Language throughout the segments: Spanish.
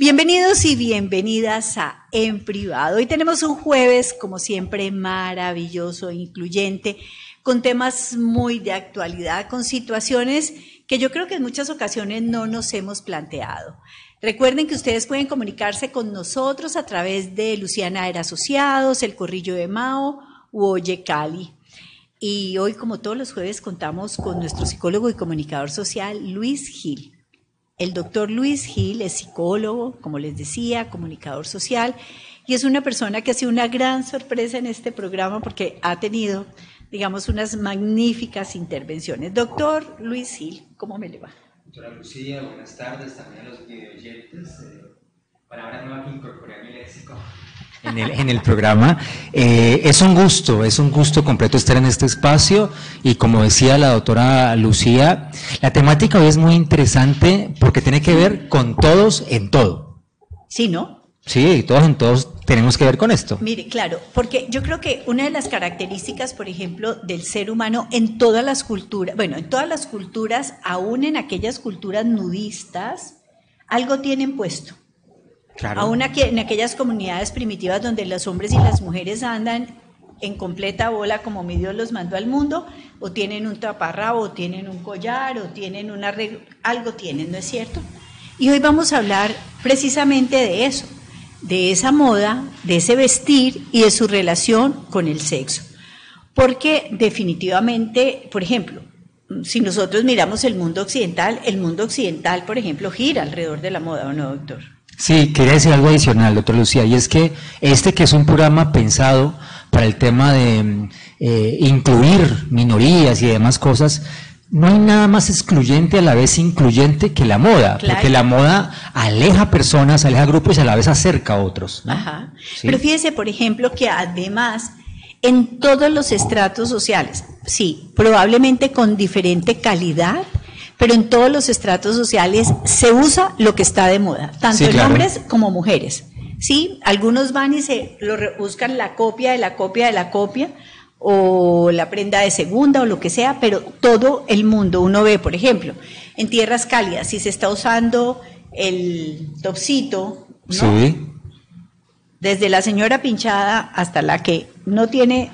Bienvenidos y bienvenidas a En Privado. Hoy tenemos un jueves, como siempre, maravilloso, incluyente, con temas muy de actualidad, con situaciones que yo creo que en muchas ocasiones no nos hemos planteado. Recuerden que ustedes pueden comunicarse con nosotros a través de Luciana Era Asociados, El Corrillo de Mao u Oye Cali. Y hoy, como todos los jueves, contamos con nuestro psicólogo y comunicador social, Luis Gil. El doctor Luis Gil es psicólogo, como les decía, comunicador social, y es una persona que ha sido una gran sorpresa en este programa porque ha tenido, digamos, unas magníficas intervenciones. Doctor Luis Gil, ¿cómo me le va? Doctora Lucía, buenas tardes también a los videoyentes. Eh, palabra que incorporé a mi léxico en el, en el programa. Eh, es un gusto, es un gusto completo estar en este espacio y como decía la doctora Lucía, la temática hoy es muy interesante porque tiene que ver con todos en todo. Sí, ¿no? Sí, todos en todos tenemos que ver con esto. Mire, claro, porque yo creo que una de las características, por ejemplo, del ser humano en todas las culturas, bueno, en todas las culturas, aún en aquellas culturas nudistas, algo tienen puesto. Aún en aquellas comunidades primitivas donde los hombres y las mujeres andan en completa bola como mi Dios los mandó al mundo, o tienen un taparrabo, o tienen un collar, o tienen una algo tienen, ¿no es cierto? Y hoy vamos a hablar precisamente de eso, de esa moda, de ese vestir y de su relación con el sexo. Porque definitivamente, por ejemplo, si nosotros miramos el mundo occidental, el mundo occidental, por ejemplo, gira alrededor de la moda, ¿o no, doctor? Sí, quería decir algo adicional, doctor Lucía, y es que este que es un programa pensado para el tema de eh, incluir minorías y demás cosas, no hay nada más excluyente a la vez incluyente que la moda, porque la moda aleja personas, aleja grupos y a la vez acerca a otros. Ajá. Pero fíjese, por ejemplo, que además en todos los estratos sociales, sí, probablemente con diferente calidad, pero en todos los estratos sociales se usa lo que está de moda, tanto en hombres como mujeres. ¿sí? Algunos van y se lo buscan la copia de la copia de la copia o la prenda de segunda o lo que sea, pero todo el mundo, uno ve, por ejemplo, en tierras cálidas, si se está usando el topsito, sí. desde la señora pinchada hasta la que no tiene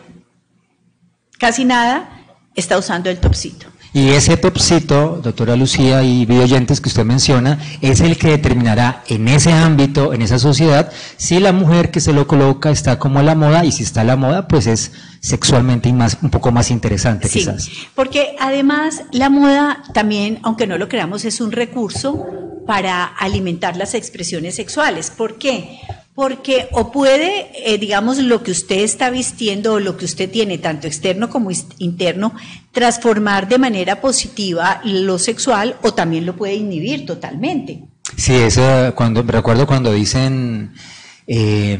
casi nada, está usando el topsito. Y ese topsito, doctora Lucía y videoyentes que usted menciona, es el que determinará en ese ámbito, en esa sociedad, si la mujer que se lo coloca está como a la moda y si está a la moda, pues es sexualmente más, un poco más interesante sí, quizás. Porque además la moda también, aunque no lo creamos, es un recurso para alimentar las expresiones sexuales. ¿Por qué? Porque o puede, eh, digamos, lo que usted está vistiendo o lo que usted tiene, tanto externo como interno, transformar de manera positiva lo sexual o también lo puede inhibir totalmente. Sí, eso cuando recuerdo cuando dicen eh,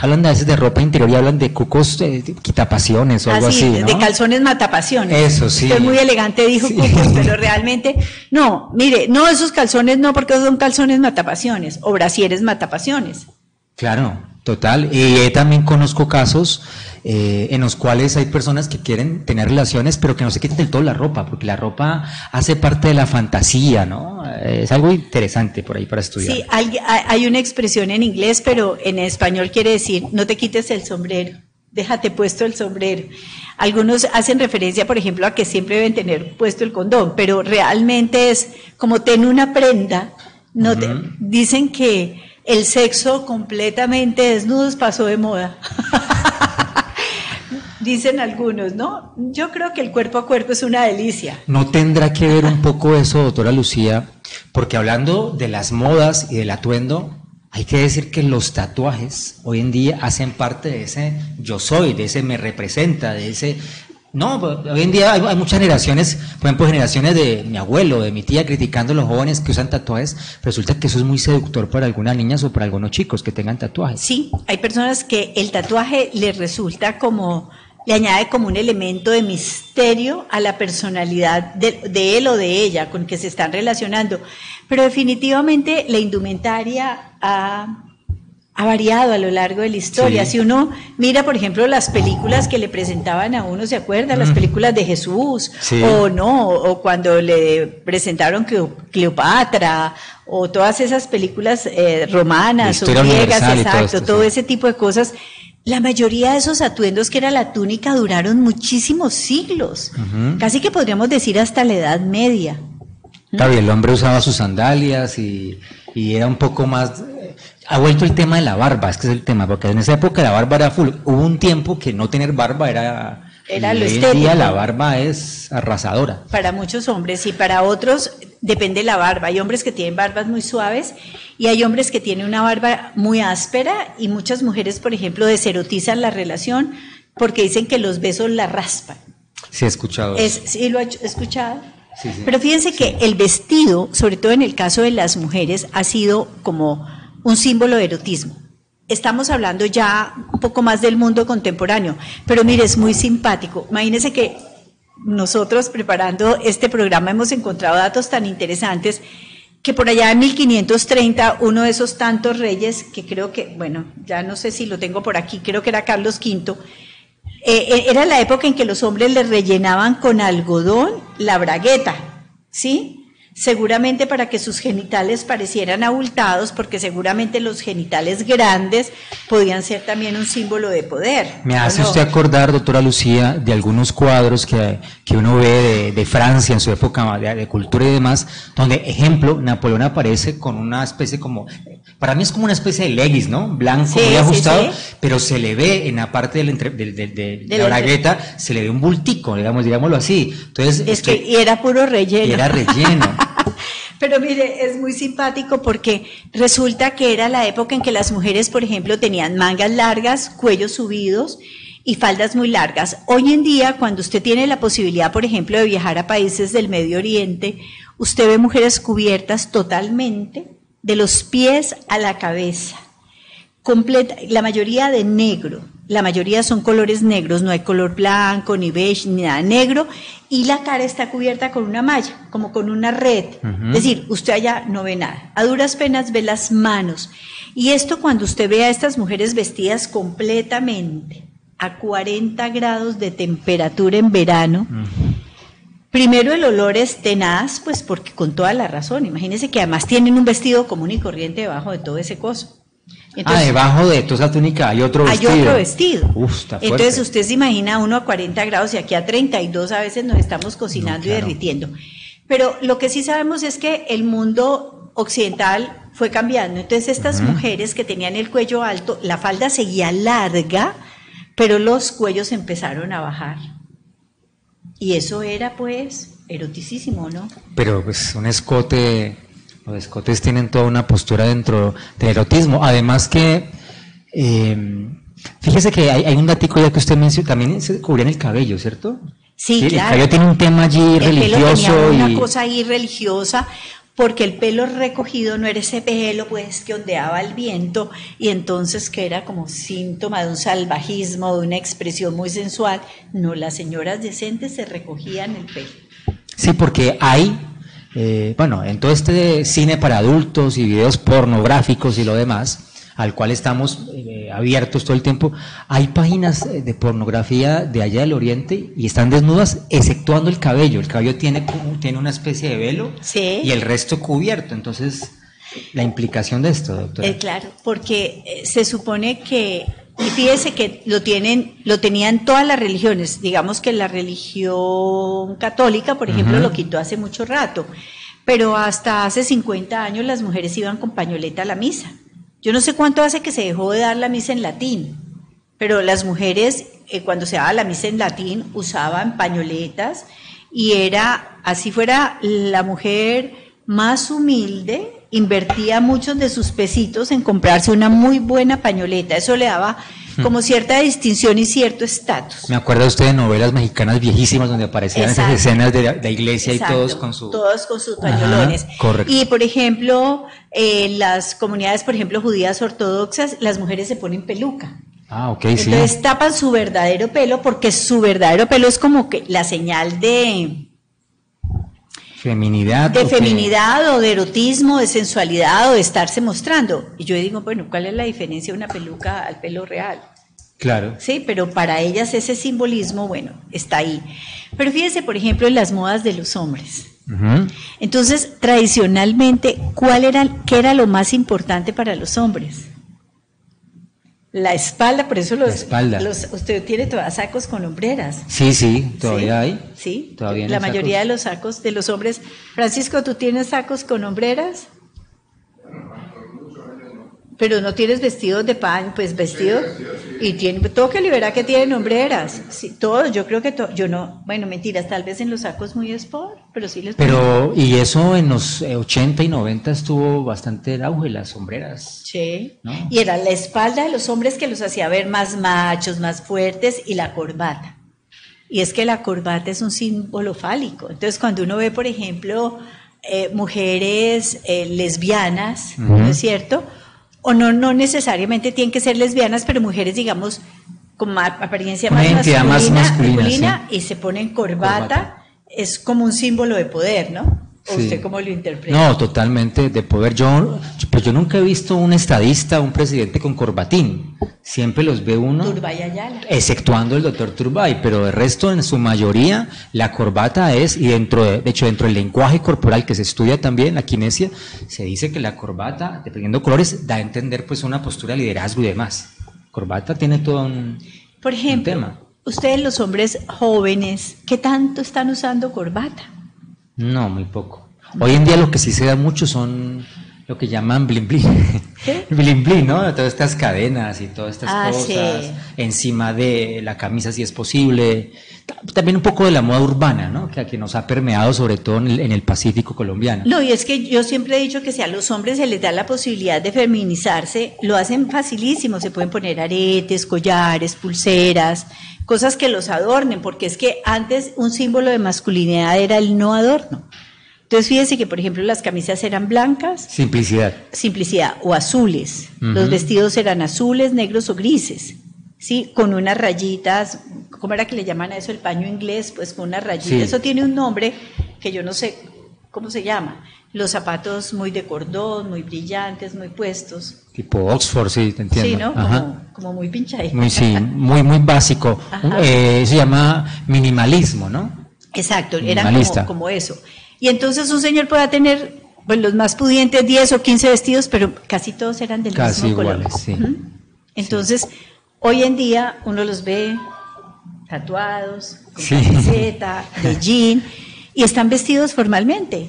hablan a veces de ropa interior y hablan de cucos eh, quitapasiones o algo ah, así. De calzones matapasiones. Eso sí. Usted muy elegante dijo cucos, pero realmente, no, mire, no esos calzones no, porque son calzones matapasiones o brasieres matapasiones. Claro, total. Y también conozco casos eh, en los cuales hay personas que quieren tener relaciones, pero que no se quiten del todo la ropa, porque la ropa hace parte de la fantasía, ¿no? Es algo interesante por ahí para estudiar. Sí, hay, hay una expresión en inglés, pero en español quiere decir, no te quites el sombrero déjate puesto el sombrero. Algunos hacen referencia, por ejemplo, a que siempre deben tener puesto el condón, pero realmente es como ten una prenda. No dicen que el sexo completamente desnudos pasó de moda. Dicen algunos, ¿no? Yo creo que el cuerpo a cuerpo es una delicia. ¿No tendrá que ver un poco eso, doctora Lucía? Porque hablando de las modas y del atuendo, hay que decir que los tatuajes hoy en día hacen parte de ese yo soy, de ese me representa, de ese no, hoy en día hay, muchas generaciones, por ejemplo, generaciones de mi abuelo, de mi tía, criticando a los jóvenes que usan tatuajes. Resulta que eso es muy seductor para algunas niñas o para algunos chicos que tengan tatuajes. Sí, hay personas que el tatuaje les resulta como, le añade como un elemento de misterio a la personalidad de, de él o de ella con que se están relacionando. Pero definitivamente la indumentaria ha ha variado a lo largo de la historia. Sí. Si uno mira, por ejemplo, las películas que le presentaban a uno, ¿se acuerda? Las Mm. películas de Jesús, Sí. o no, o cuando le presentaron Cleo- Cleopatra, o todas esas películas eh, romanas o griegas, todo exacto, esto, todo sí. ese tipo de cosas. La mayoría de esos atuendos que era la túnica duraron muchísimos siglos, casi que podríamos decir hasta la Edad Media. Claro, el hombre usaba sus sandalias y, y era un poco más... Ha vuelto el tema de la barba, es que es el tema, porque en esa época la barba era full. Hubo un tiempo que no tener barba era... Era lo hoy día la barba es arrasadora. Para muchos hombres y para otros depende la barba. Hay hombres que tienen barbas muy suaves y hay hombres que tienen una barba muy áspera y muchas mujeres, por ejemplo, deserotizan la relación porque dicen que los besos la raspan. Sí, he escuchado. Es, ¿Sí lo hecho- escuchado? Sí, sí. Pero fíjense que el vestido, sobre todo en el caso de las mujeres, ha sido como un símbolo de erotismo. Estamos hablando ya un poco más del mundo contemporáneo, pero mire, es muy simpático. Imagínense que nosotros preparando este programa hemos encontrado datos tan interesantes que por allá en 1530 uno de esos tantos reyes, que creo que, bueno, ya no sé si lo tengo por aquí, creo que era Carlos V, eh, eh, era la época en que los hombres le rellenaban con algodón la bragueta, ¿sí? Seguramente para que sus genitales parecieran abultados, porque seguramente los genitales grandes podían ser también un símbolo de poder. Me ¿o hace no? usted acordar, doctora Lucía, de algunos cuadros que, que uno ve de, de Francia en su época de, de cultura y demás, donde, ejemplo, Napoleón aparece con una especie como, para mí es como una especie de leggings, ¿no? Blanco, Sí, muy ajustado, sí. pero se le ve en la parte del entre- del- del- de, Del la bragueta, se le ve un bultico, digamos, digámoslo así. Entonces, Es que, este, y era puro relleno. y era relleno. Pero mire, es muy simpático porque resulta que era la época en que las mujeres, por ejemplo, tenían mangas largas, cuellos subidos y faldas muy largas. Hoy en día, cuando usted tiene la posibilidad, por ejemplo, de viajar a países del Medio Oriente, usted ve mujeres cubiertas totalmente de los pies a la cabeza completa, la mayoría de negro, la mayoría son colores negros, no hay color blanco, ni beige, ni nada negro, y la cara está cubierta con una malla, como con una red. Es decir, usted allá no ve nada, a duras penas ve las manos. Y esto cuando usted ve a estas mujeres vestidas completamente a 40 grados de temperatura en verano, Primero el olor es tenaz, pues porque con toda la razón. Imagínense que además tienen un vestido común y corriente debajo de todo ese coso. ah, debajo de toda esa túnica hay otro hay vestido. otro vestido. Uf, está. Entonces usted se imagina uno a 40 grados y aquí a 32 a veces nos estamos cocinando No, claro. y derritiendo. Pero lo que sí sabemos es que el mundo occidental fue cambiando. Entonces estas mujeres que tenían el cuello alto, la falda seguía larga, pero los cuellos empezaron a bajar. Y eso era pues eroticísimo, ¿no? Pero pues un escote, los escotes tienen toda una postura dentro del erotismo. Además que, eh, fíjese que hay, hay un datico ya que usted mencionó, también se cubrían el cabello, ¿cierto? Sí, El claro. cabello tiene un tema allí El pelo religioso tenía una y... cosa ahí religiosa, porque el pelo recogido no era ese pelo pues que ondeaba el viento y entonces que era como síntoma de un salvajismo, de una expresión muy sensual. No, las señoras decentes se recogían el pelo. Sí, porque hay, eh, bueno, en todo este cine para adultos y videos pornográficos y lo demás, al cual estamos eh, abiertos todo el tiempo, hay páginas eh, de pornografía de allá del oriente y están desnudas, exceptuando el cabello. El cabello tiene, tiene una especie de velo Sí. y el resto cubierto. Entonces, la implicación de esto, doctora. Eh, claro, porque eh, se supone que, y fíjese que lo tienen, lo tenían todas las religiones, digamos que la religión católica, por ejemplo, lo quitó hace mucho rato, pero hasta hace 50 años las mujeres iban con pañoleta a la misa. Yo no sé cuánto hace que se dejó de dar la misa en latín, pero las mujeres eh, cuando se daba la misa en latín usaban pañoletas y era, así fuera la mujer más humilde, invertía muchos de sus pesitos en comprarse una muy buena pañoleta. Eso le daba como cierta distinción y cierto estatus. Me acuerda usted de novelas mexicanas viejísimas donde aparecían esas escenas de la, de la iglesia Exacto, y todos con su... todos con sus Ajá, pañolones. correcto. Y por ejemplo, en las comunidades, por ejemplo, judías ortodoxas, las mujeres se ponen peluca. Ah, ok, sí. Entonces tapan su verdadero pelo porque su verdadero pelo es como que la señal de, Feminidad. De feminidad o de erotismo, de sensualidad o de estarse mostrando. Y yo digo, bueno, ¿cuál es la diferencia de una peluca al pelo real? Claro. Sí, pero para ellas ese simbolismo, bueno, está ahí. Pero fíjense, por ejemplo, en las modas de los hombres. Entonces, tradicionalmente, ¿cuál era, qué era lo más importante para los hombres? La espalda, por eso los, La espalda. los- usted tiene todavía sacos con hombreras. Sí, sí, todavía ¿sí? hay. Sí, Todavía la mayoría sacos. de los sacos de los hombres. Francisco, ¿tú tienes sacos con hombreras? Pero no tienes vestidos de pan, pues vestidos. Y tiene, todo que verá que tienen hombreras. Sí, todos, yo creo que to- yo no, bueno, mentiras, tal vez en los sacos muy sport, pero sí les Pero, y eso en los eh, 80 y 90 estuvo bastante en auge, las sombreras. Sí. ¿No? Y era la espalda de los hombres que los hacía ver más machos, más fuertes, y la corbata. Y es que la corbata es un símbolo fálico. Entonces, cuando uno ve, por ejemplo, eh, mujeres eh, lesbianas, ¿no Ujú. es cierto? O no, no necesariamente tienen que ser lesbianas, pero mujeres, digamos, con apariencia más identidad más masculina, masculina, y se ponen corbata, Corbata. es como un símbolo de poder, ¿no? ¿O Sí. usted cómo lo interpreta? No, totalmente de poder. Yo, pues yo nunca he visto un estadista, un presidente con corbatín. Siempre los ve uno, Turbay Ayala. exceptuando el doctor Turbay, pero de resto, en su mayoría, la corbata es, y dentro de, de hecho, dentro del lenguaje corporal que se estudia también, la kinesia, se dice que la corbata, dependiendo de colores, da a entender pues una postura de liderazgo y demás. Corbata tiene todo un... Por ejemplo, tema. ustedes los hombres jóvenes, ¿qué tanto están usando corbata? No, muy poco. Hoy en día lo que sí se da mucho son lo que llaman blin blin. ¿Qué? blin blin, ¿no? Todas estas cadenas y todas estas Ah, cosas sí. encima de la camisa si es posible. Ta- También un poco de la moda urbana, ¿no? Que nos ha permeado sobre todo en el, en el Pacífico colombiano. No, y es que yo siempre he dicho que si a los hombres se les da la posibilidad de feminizarse, lo hacen facilísimo. Se pueden poner aretes, collares, pulseras, cosas que los adornen, porque es que antes un símbolo de masculinidad era el no adorno. Entonces fíjense que, por ejemplo, las camisas eran blancas, Simplicidad. simplicidad, o azules. Ujú. Los vestidos eran azules, negros o grises, ¿sí? Con unas rayitas, ¿cómo era que le llaman a eso? El paño inglés, pues con unas rayitas. Sí. Eso tiene un nombre que yo no sé cómo se llama. Los zapatos muy de cordón, muy brillantes, muy puestos. Tipo Oxford, sí, te entiendo. Sí, ¿no? Como, como muy pinchaditos. Muy, sí, muy, muy básico. Eh, se llama minimalismo, ¿no? Exacto, Minimalista. como, como eso. Y entonces un señor podía tener, pues los más pudientes, 10 o 15 vestidos, pero casi todos eran del Casi mismo color. iguales, sí. Ujú. Entonces, hoy en día uno los ve tatuados, con Sí. camiseta, de jean, y están vestidos formalmente.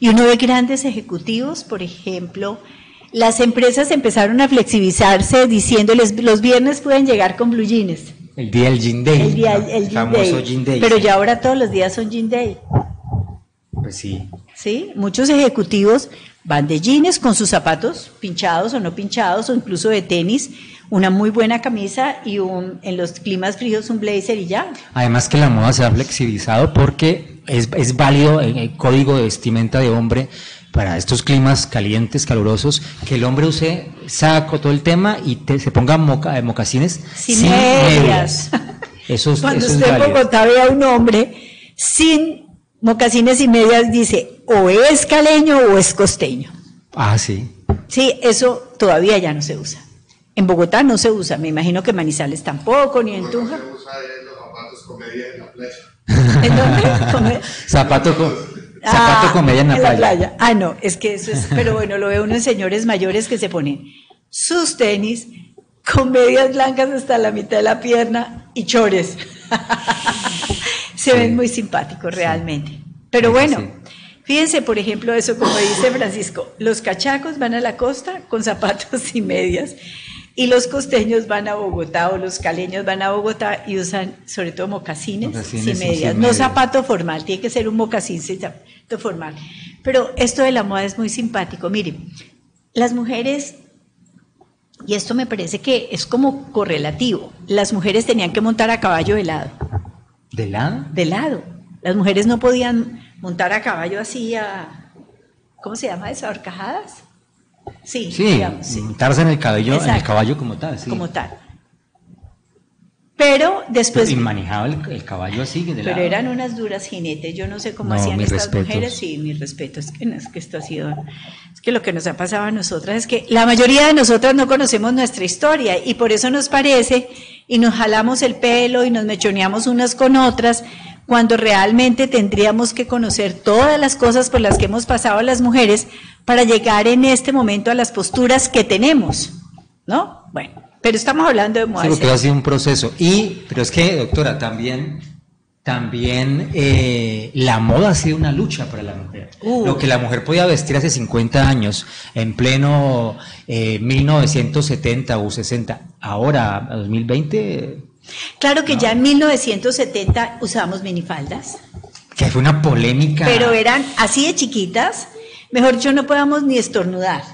Y uno ve grandes ejecutivos, por ejemplo, las empresas empezaron a flexibilizarse diciéndoles los viernes pueden llegar con blue jeans. El día del Jean Day. El día, el jean famoso day. Jean Day. Pero sí. ya ahora todos los días son jean day. Pues sí. ¿sí? Muchos ejecutivos van de jeans con sus zapatos pinchados o no pinchados o incluso de tenis, una muy buena camisa y un, en los climas fríos un blazer y ya. Además que la moda se ha flexibilizado porque es, es válido en el código de vestimenta de hombre para estos climas calientes, calurosos, que el hombre use saco, todo el tema y te- se ponga moca- eh, mocasines Sin medias. Eso es, Cuando eso es usted en. Bogotá ve a un hombre sin mocasines y medias, dice o es caleño o es costeño. Ah, sí. Sí, eso todavía ya no se usa. En Bogotá no se usa, me imagino que Manizales tampoco, ni en Tunja. Se usa los zapatos con media en la playa. ¿En dónde? Come- Zapato con, zapato Ah, con media en la playa. Ah, no, es que eso es, pero bueno, lo ve uno en señores mayores que se ponen sus tenis con medias blancas hasta la mitad de la pierna y chores. se Sí. ven muy simpáticos realmente. Pero bueno, fíjense, por ejemplo, eso como dice Francisco, los cachacos van a la costa con zapatos y medias. Y los costeños van a Bogotá o los caleños van a Bogotá y usan sobre todo mocasines, Mocasines sin y medias. sin no zapato formal, tiene que ser un mocasín sin zapato formal. Pero esto de la moda es muy simpático. Miren, las mujeres, y esto me parece que es como correlativo, las mujeres tenían que montar a caballo de lado, ¿De lado? de lado. Las mujeres no podían montar a caballo así a, ¿cómo se llama eso? ¿Horcajadas? Sí, Sí, digamos, sí. montarse en el cabello, en el caballo como tal, sí. como tal. Pero después... Y manejaba el, el caballo así. De pero lado. eran unas duras jinetes, yo no sé cómo No, hacían mis estas respetos. mujeres, sí, mi respeto, es que, no, es que esto ha sido, es que lo que nos ha pasado a nosotras es que la mayoría de nosotras no conocemos nuestra historia y por eso nos parece y nos jalamos el pelo y nos mechoneamos unas con otras cuando realmente tendríamos que conocer todas las cosas por las que hemos pasado las mujeres para llegar en este momento a las posturas que tenemos, ¿no? Bueno, pero estamos hablando de. Sí, porque ha sido un proceso. Y, pero es que, doctora, también, también eh, la moda ha sido una lucha para la mujer. Uh. Lo que la mujer podía vestir hace 50 años, en pleno eh, 1970 o 60, ahora, 2020, Claro que ya en 1970 usábamos minifaldas. que fue una polémica. pero eran así de chiquitas, mejor dicho, no podíamos ni estornudar,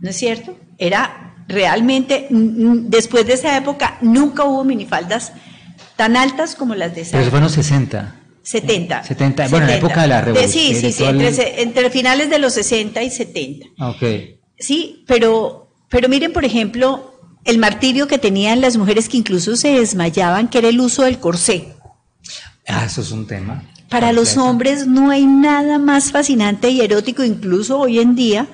¿no es cierto? Era realmente, después de esa época, nunca hubo minifaldas tan altas como las de Pero eso fue época. en los 60. 70. 70, bueno, en la época de la revolución, sí, sí, sí, entre, finales de los 60 y 70. Ah, Ok. Sí, pero, pero miren, por ejemplo, el martirio que tenían las mujeres que incluso se desmayaban, que era el uso del corsé. Ah, eso es un tema. Para los hombres no hay nada más fascinante y erótico, incluso hoy en día,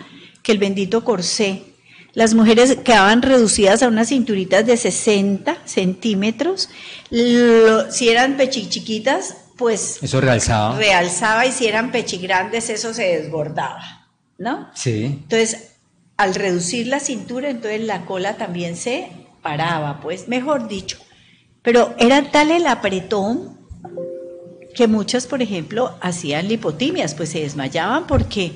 que el bendito corsé. Las mujeres quedaban reducidas a unas cinturitas de 60 centímetros. Lo- si eran pechichiquitas, pues Eso realzaba. realzaba y si eran pechigrandes, eso se desbordaba, ¿no? sí. Entonces, al reducir la cintura, entonces la cola también se paraba, pues, mejor dicho. Pero era tal el apretón que muchas, por ejemplo, hacían lipotimias, pues se desmayaban porque,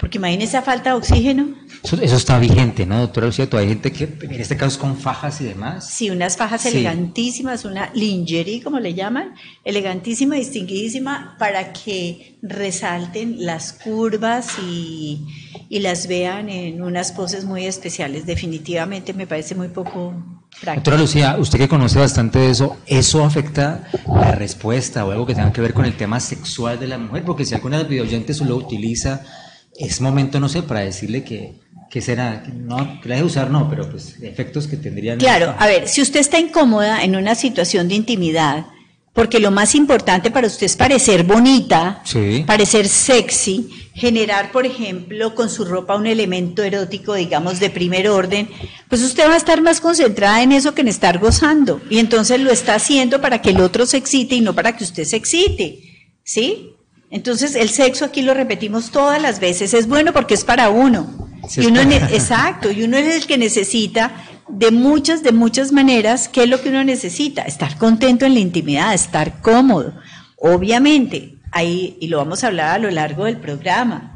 porque imagínense esa falta de oxígeno. Eso, eso está vigente, ¿no, doctora Lucía? Hay gente que, en este caso, es con fajas y demás. Sí, unas fajas Sí. elegantísimas, una lingerie, como le llaman, elegantísima, distinguidísima, para que resalten las curvas y, y las vean en unas poses muy especiales. Definitivamente me parece muy poco práctico. Doctora Lucía, usted que conoce bastante de eso, ¿eso afecta la respuesta o algo que tenga que ver con el tema sexual de la mujer? Porque si alguna de los videoyentes lo utiliza, es momento, no sé, para decirle que, que será, no, que la deje usar, no, pero pues efectos que tendrían. Claro, a ver, si usted está incómoda en una situación de intimidad, porque lo más importante para usted es parecer bonita, Sí. parecer sexy, generar, por ejemplo, con su ropa un elemento erótico, digamos, de primer orden, pues usted va a estar más concentrada en eso que en estar gozando. Y entonces lo está haciendo para que el otro se excite y no para que usted se excite. ¿Sí? Entonces el sexo aquí lo repetimos todas las veces, es bueno porque es para uno. Sí, y es uno exacto, y uno es el que necesita de muchas, de muchas maneras, ¿qué es lo que uno necesita? Estar contento en la intimidad, estar cómodo. Obviamente, ahí, y lo vamos a hablar a lo largo del programa,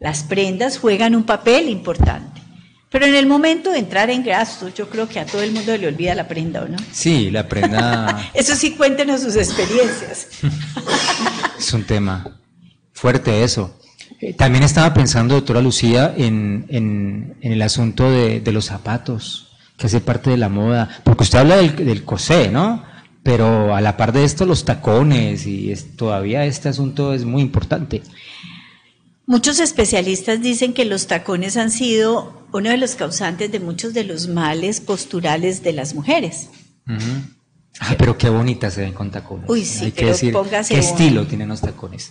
las prendas juegan un papel importante. Pero en el momento de entrar en gastos, yo creo que a todo el mundo le olvida la prenda, ¿o no? Sí, la prenda Eso sí, cuéntenos sus experiencias. es un tema fuerte eso. También estaba pensando, doctora Lucía, en, en, en el asunto de, de los zapatos, que hace parte de la moda, porque usted habla del, del corsé, ¿no? Pero a la par de esto, los tacones, y es, todavía este asunto es muy importante. Muchos especialistas dicen que los tacones han sido uno de los causantes de muchos de los males posturales de las mujeres. Ay, pero qué bonitas se ven con tacones. Uy, sí, Hay que decir, póngase qué estilo tienen los tacones.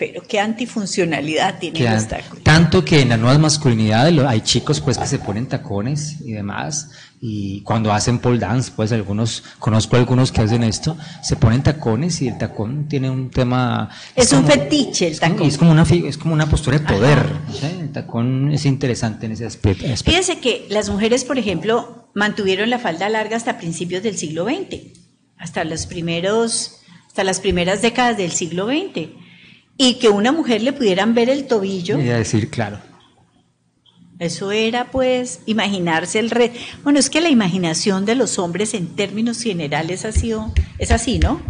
Pero qué antifuncionalidad tienen los tacones. tanto que en las nuevas masculinidades hay chicos pues que se ponen tacones y demás y cuando hacen pole dance pues algunos conozco algunos que hacen esto se ponen tacones y el tacón tiene un tema Es un como- fetiche el tacón. es como una es como una postura de poder el tacón es interesante en ese aspecto. Fíjense que las mujeres, por ejemplo, mantuvieron la falda larga hasta principios del siglo XX, hasta los primeros, hasta las primeras décadas del siglo XX, y que una mujer le pudieran ver el tobillo. A decir claro Eso era, pues, imaginarse el re... Bueno, es que la imaginación de los hombres en términos generales ha sido, es así, ¿no?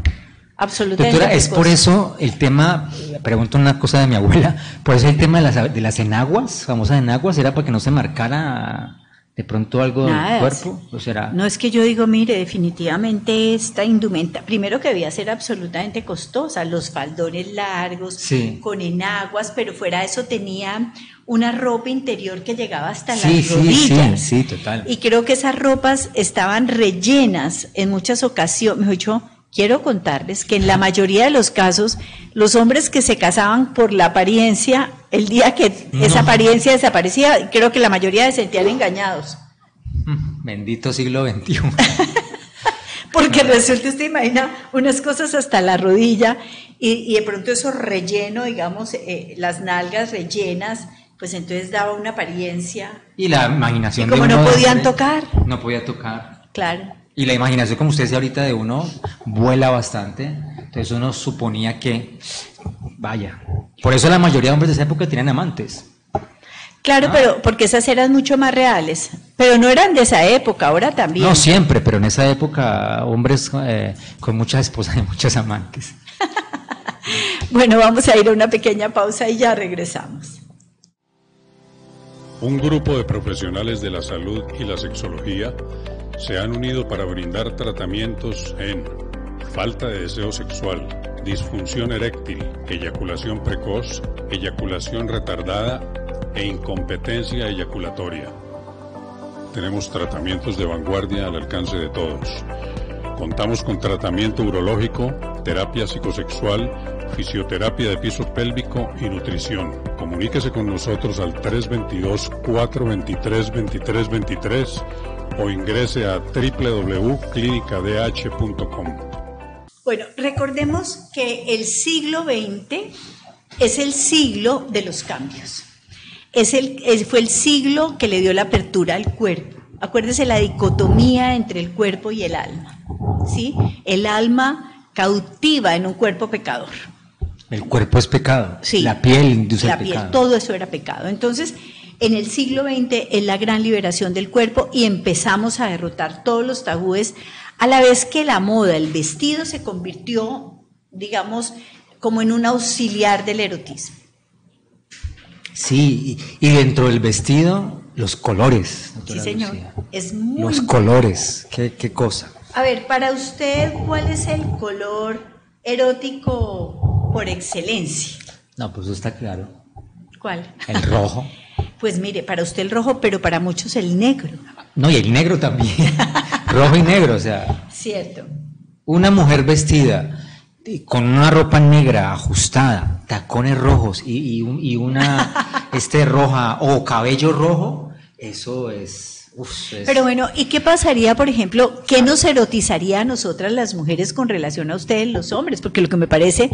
Absolutamente. Doctora, es por eso el tema, pregunto una cosa de mi abuela, por eso el tema de las, de las enaguas, famosas enaguas, era para que no se marcara de pronto algo Nada, del cuerpo, o será... No es que yo digo, mire, definitivamente esta indumenta, primero que debía ser absolutamente costosa, los faldones largos, Sí. con enaguas, pero fuera de eso tenía una ropa interior que llegaba hasta Sí, las sí, rodillas. sí, sí, total. Y creo que esas ropas estaban rellenas en muchas ocasiones. Mejor dicho, quiero contarles que en la mayoría de los casos, los hombres que se casaban por la apariencia, el día que esa apariencia desaparecía, creo que la mayoría se sentían engañados. Bendito siglo XXI. Porque resulta, usted imagina unas cosas hasta la rodilla y, y de pronto eso relleno, digamos, eh, las nalgas rellenas, pues entonces daba una apariencia. Y la imaginación Y como de no podían tocar. No podía tocar. Claro. Y la imaginación, como usted decía ahorita, de uno vuela bastante. Entonces uno suponía que, vaya. Por eso la mayoría de hombres de esa época tenían amantes. Claro, Ah. pero porque esas eran mucho más reales. Pero no eran de esa época, ahora también. No siempre, pero en esa época hombres eh, con muchas esposas y muchos amantes. Bueno, vamos a ir a una pequeña pausa y ya regresamos. Un grupo de profesionales de la salud y la sexología se han unido para brindar tratamientos en falta de deseo sexual, disfunción eréctil, eyaculación precoz, eyaculación retardada e incompetencia eyaculatoria. Tenemos tratamientos de vanguardia al alcance de todos. Contamos con tratamiento urológico, terapia psicosexual, fisioterapia de piso pélvico y nutrición. Comuníquese con nosotros al 322-423-2323 o ingrese a www.clinicadh.com. Bueno, recordemos que el siglo XX es el siglo de los cambios. Es el, es- fue el siglo que le dio la apertura al cuerpo. Acuérdese la dicotomía entre el cuerpo y el alma. ¿sí? El alma cautiva en un cuerpo pecador. El cuerpo es pecado. Sí. La piel induce la el piel, pecado. todo eso era pecado. Entonces, en el siglo XX es la gran liberación del cuerpo y empezamos a derrotar todos los tabúes, a la vez que la moda, el vestido se convirtió, digamos, como en un auxiliar del erotismo. Sí, y, y dentro del vestido, los colores. Sí, señor. Lucía. Es muy... Los colores, qué, qué cosa. A ver, para usted, ¿cuál es el color erótico por excelencia? No, pues eso está claro. ¿Cuál? El rojo. Pues mire, para usted el rojo, pero para muchos el negro. No, y el negro también. rojo y negro, o sea, Cierto. una mujer vestida con una ropa negra ajustada, tacones rojos y, y un- y una este roja o cabello rojo, eso es, uf, es- Pero bueno, ¿y qué pasaría, por ejemplo, qué nos erotizaría a nosotras las mujeres con relación a ustedes los hombres? Porque lo que me parece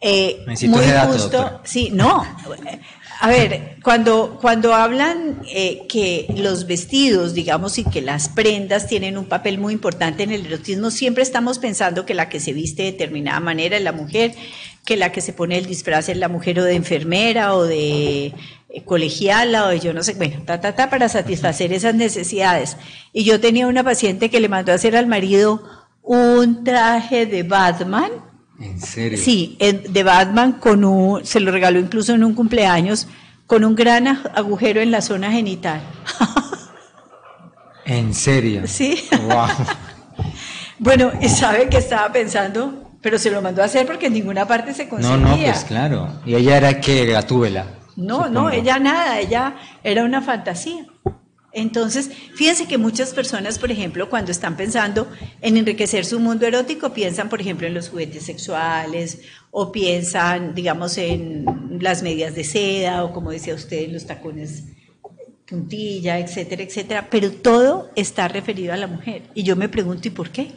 eh, muy dato, justo, doctora. sí, no. A ver, cuando, cuando hablan eh, que los vestidos, digamos, y que las prendas tienen un papel muy importante en el erotismo, siempre estamos pensando que la que se viste de determinada manera es la mujer, que la que se pone el disfraz es la mujer o de enfermera o de eh, colegiala o yo no sé, bueno, ta, ta, ta, para satisfacer esas necesidades. Y yo tenía una paciente que le mandó a hacer al marido un traje de Batman, en serio. Sí, de Batman con un, se lo regaló incluso en un cumpleaños, con un gran agujero en la zona genital. En serio. Sí. Wow. Bueno, y sabe que estaba pensando, pero se lo mandó a hacer porque en ninguna parte se No, conseguía. no, pues claro. Y ella era que gatúbela. No, no, ella nada, ella era una fantasía. Entonces, fíjense que muchas personas, por ejemplo, cuando están pensando en enriquecer su mundo erótico, piensan, por ejemplo, en los juguetes sexuales o piensan, digamos, en las medias de seda o, como decía usted, en los tacones puntilla, etcétera, etcétera. Pero todo está referido a la mujer. Y yo me pregunto, ¿y por qué?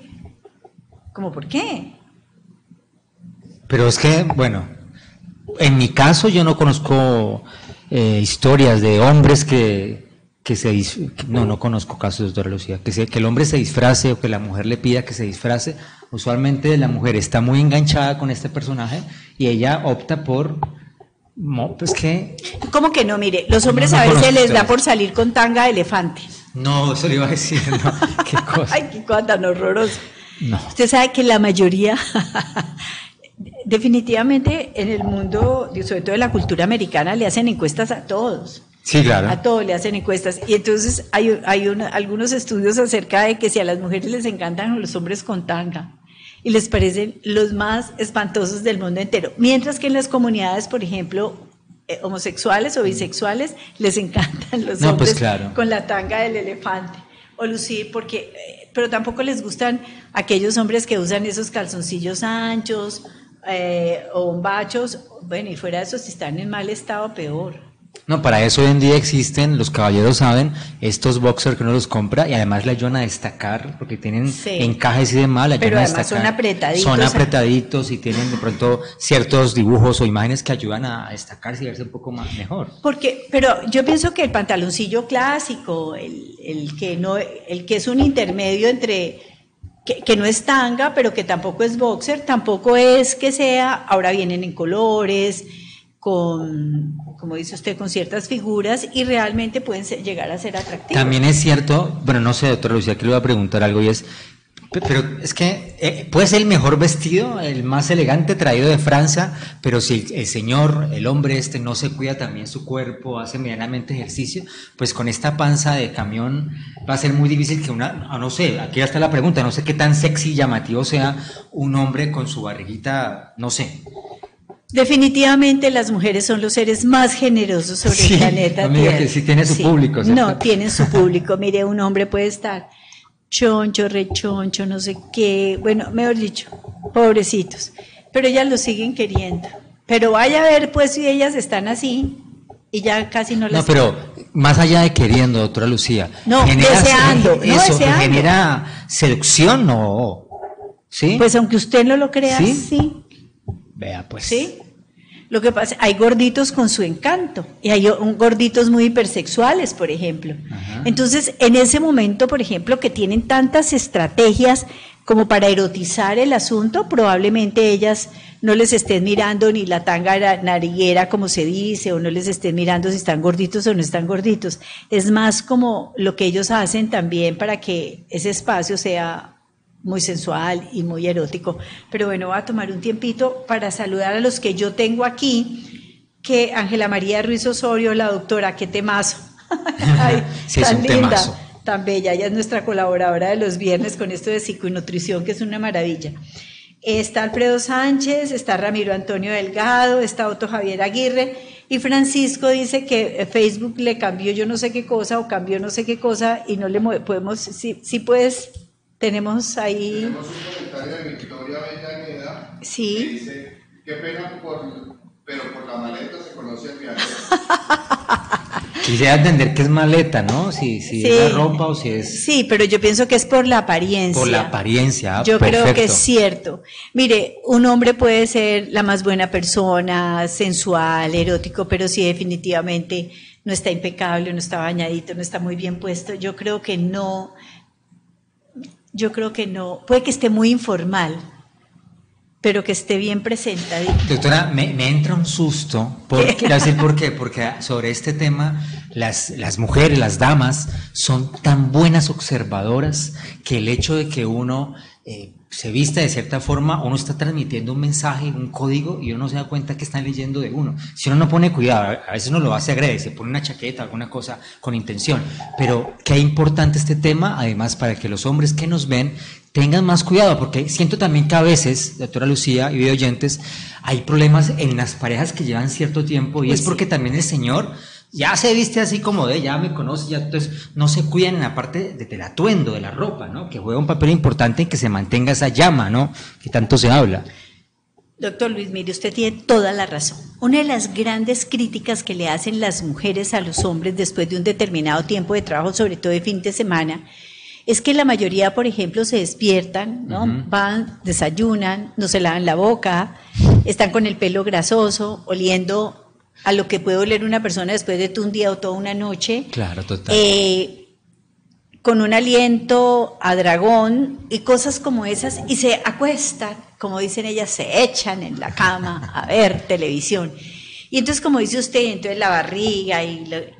¿Cómo por qué? Pero es que, bueno, en mi caso yo no conozco eh, historias de hombres que, que se no, no conozco casos, doctora Lucía, que, se- que el hombre se disfrace o que la mujer le pida que se disfrace. Usualmente la mujer está muy enganchada con este personaje y ella opta por, mo- pues que, ¿Cómo que no? Mire, los hombres No, no a veces les da por salir con tanga de elefante. no, eso le iba a decir, no, qué cosa. Ay, qué cosa tan horrorosa. No. Usted sabe que la mayoría, definitivamente en el mundo, sobre todo en la cultura americana, le hacen encuestas a todos. Sí, claro. A todos le hacen encuestas. Y entonces hay, hay una- algunos estudios acerca de que si a las mujeres les encantan los hombres con tanga y les parecen los más espantosos del mundo entero. Mientras que en las comunidades, por ejemplo, eh, homosexuales o bisexuales les encantan los No, pues hombres claro. con la tanga del elefante o lucir porque eh, pero tampoco les gustan aquellos hombres que usan esos calzoncillos anchos eh, o bombachos bueno y fuera de eso si están en mal estado peor No, para eso hoy en día existen, los caballeros saben, estos boxers que uno los compra y además le ayudan a destacar porque tienen Sí. encajes y demás, le ayudan a destacar. son apretaditos. Son apretaditos y tienen de pronto ciertos dibujos o imágenes que ayudan a destacarse y verse un poco más mejor. Porque, pero yo pienso que el pantaloncillo clásico, el, el que no, el que es un intermedio entre que, que no es tanga, pero que tampoco es boxer, tampoco es que sea, ahora vienen en colores, con, como dice usted, con ciertas figuras y realmente pueden llegar a ser atractivos. También es cierto, bueno, no sé, doctora Lucía, que le voy a preguntar algo y es, pe- pero es que eh, puede ser el mejor vestido, el más elegante traído de Francia, pero si el, el señor, el hombre este, no se cuida también su cuerpo, hace medianamente ejercicio, pues con esta panza de camión va a ser muy difícil que una, ah, no sé, aquí está la pregunta, no sé qué tan sexy y llamativo sea un hombre con su barriguita, no sé. Definitivamente las mujeres son los seres más generosos sobre Sí, el planeta Tierra. que sí tiene su público, ¿cierto? No, tienen su público. Mire, un hombre puede estar choncho, rechoncho, no sé qué. Bueno, mejor dicho, pobrecitos. Pero ellas lo siguen queriendo. Pero vaya a ver, pues, si ellas están así y ya casi no las... No, pero más allá de queriendo, doctora Lucía. No, deseando, no eso, deseando. genera seducción, no. ¿Sí? Pues aunque usted no lo crea, ¿Sí? sí. Vea, pues. ¿Sí? Lo que pasa, hay gorditos con su encanto y hay gorditos muy hipersexuales, por ejemplo. Ajá. Entonces, en ese momento, por ejemplo, que tienen tantas estrategias como para erotizar el asunto, probablemente ellas no les estén mirando ni la tanga na- nariguera, como se dice, o no les estén mirando si están gorditos o no están gorditos. Es más como lo que ellos hacen también para que ese espacio sea muy sensual y muy erótico. Pero bueno, voy a tomar un tiempito para saludar a los que yo tengo aquí, que Ángela María Ruiz Osorio, la doctora, qué temazo. Ay, Sí, es tan un linda, temazo. tan bella. Ella es nuestra colaboradora de los viernes con esto de psiconutrición, que es una maravilla. Está Alfredo Sánchez, está Ramiro Antonio Delgado, está Otto Javier Aguirre y Francisco dice que eh, Facebook le cambió yo no sé qué cosa o cambió no sé qué cosa y no le podemos, sí, sí puedes, tenemos ahí, Tenemos un comentario de Victoria Avellaneda que sí, dice, qué pena por, pero por la maleta se conoce el viajero. Quisiera entender qué es maleta, ¿no? Si, si Sí. es la ropa o si es sí, pero yo pienso que es por la apariencia. por la apariencia. Ah, Yo creo que es cierto. Mire, un hombre puede ser la más buena persona, sensual, erótico, pero si definitivamente no está impecable, no está bañadito, no está muy bien puesto, yo creo que no, yo creo que no, puede que esté muy informal, pero que esté bien presentadito. Doctora, me, me entra un susto. Por, quiero decir por qué. Porque sobre este tema, las, las mujeres, las damas, son tan buenas observadoras que el hecho de que uno eh, se vista de cierta forma, uno está transmitiendo un mensaje, un código, y uno se da cuenta que están leyendo de uno. Si uno no pone cuidado, a veces uno lo hace agrede, se pone una chaqueta, alguna cosa con intención. Pero qué importante este tema, además, para que los hombres que nos ven tengan más cuidado, porque siento también que a veces, doctora Lucía y video oyentes, hay problemas en las parejas que llevan cierto tiempo y Uy, es sí. porque también el señor ya se viste así como de, ya me conoce, ya entonces no se cuidan en la parte de- del atuendo, de la ropa, ¿no? Que juega un papel importante en que se mantenga esa llama, ¿no? Que tanto se habla. Doctor Luis, mire, usted tiene toda la razón. Una de las grandes críticas que le hacen las mujeres a los hombres después de un determinado tiempo de trabajo, sobre todo de fin de semana, es que la mayoría, por ejemplo, se despiertan, ¿no? Van, desayunan, no se lavan la boca, están con el pelo grasoso, oliendo a lo que puede oler una persona después de un día o toda una noche. Claro, total. Eh, con un aliento a dragón y cosas como esas, y se acuestan, como dicen ellas, se echan en la cama a ver televisión. Y entonces, como dice usted, entonces la barriga y... lo-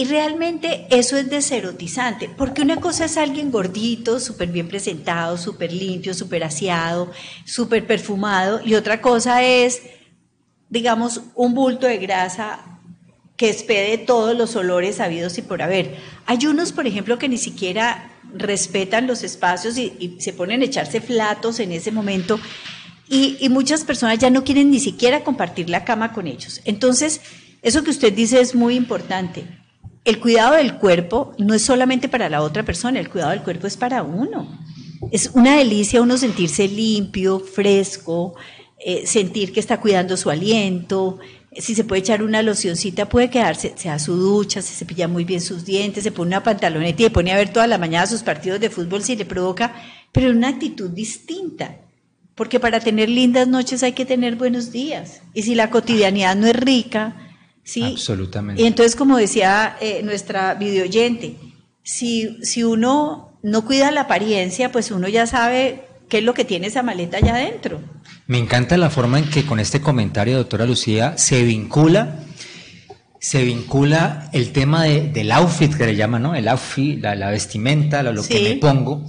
y realmente eso es deserotizante, porque una cosa es alguien gordito, súper bien presentado, súper limpio, súper aseado, súper perfumado, y otra cosa es, digamos, un bulto de grasa que expede todos los olores habidos y por haber. Hay unos, por ejemplo, que ni siquiera respetan los espacios y, se ponen a echarse flatos en ese momento y muchas personas ya no quieren ni siquiera compartir la cama con ellos. Entonces, eso que usted dice es muy importante. El cuidado del cuerpo no es solamente para la otra persona, el cuidado del cuerpo es para uno. Es una delicia uno sentirse limpio, fresco, eh, sentir que está cuidando su aliento. Si se puede echar una locioncita, puede quedarse, se da su ducha, se cepilla muy bien sus dientes, se pone una pantaloneta y se pone a ver toda la mañana sus partidos de fútbol si le provoca, pero en una actitud distinta. Porque para tener lindas noches hay que tener buenos días. Y si la cotidianidad no es rica, ¿sí? Absolutamente. Y entonces, como decía eh, nuestra videoyente, si, si uno no cuida la apariencia, pues uno ya sabe qué es lo que tiene esa maleta allá adentro. Me encanta la forma en que con este comentario, doctora Lucía, se vincula, se vincula el tema de, del outfit que le llaman, ¿no? El outfit, la, la vestimenta, lo, lo que me pongo,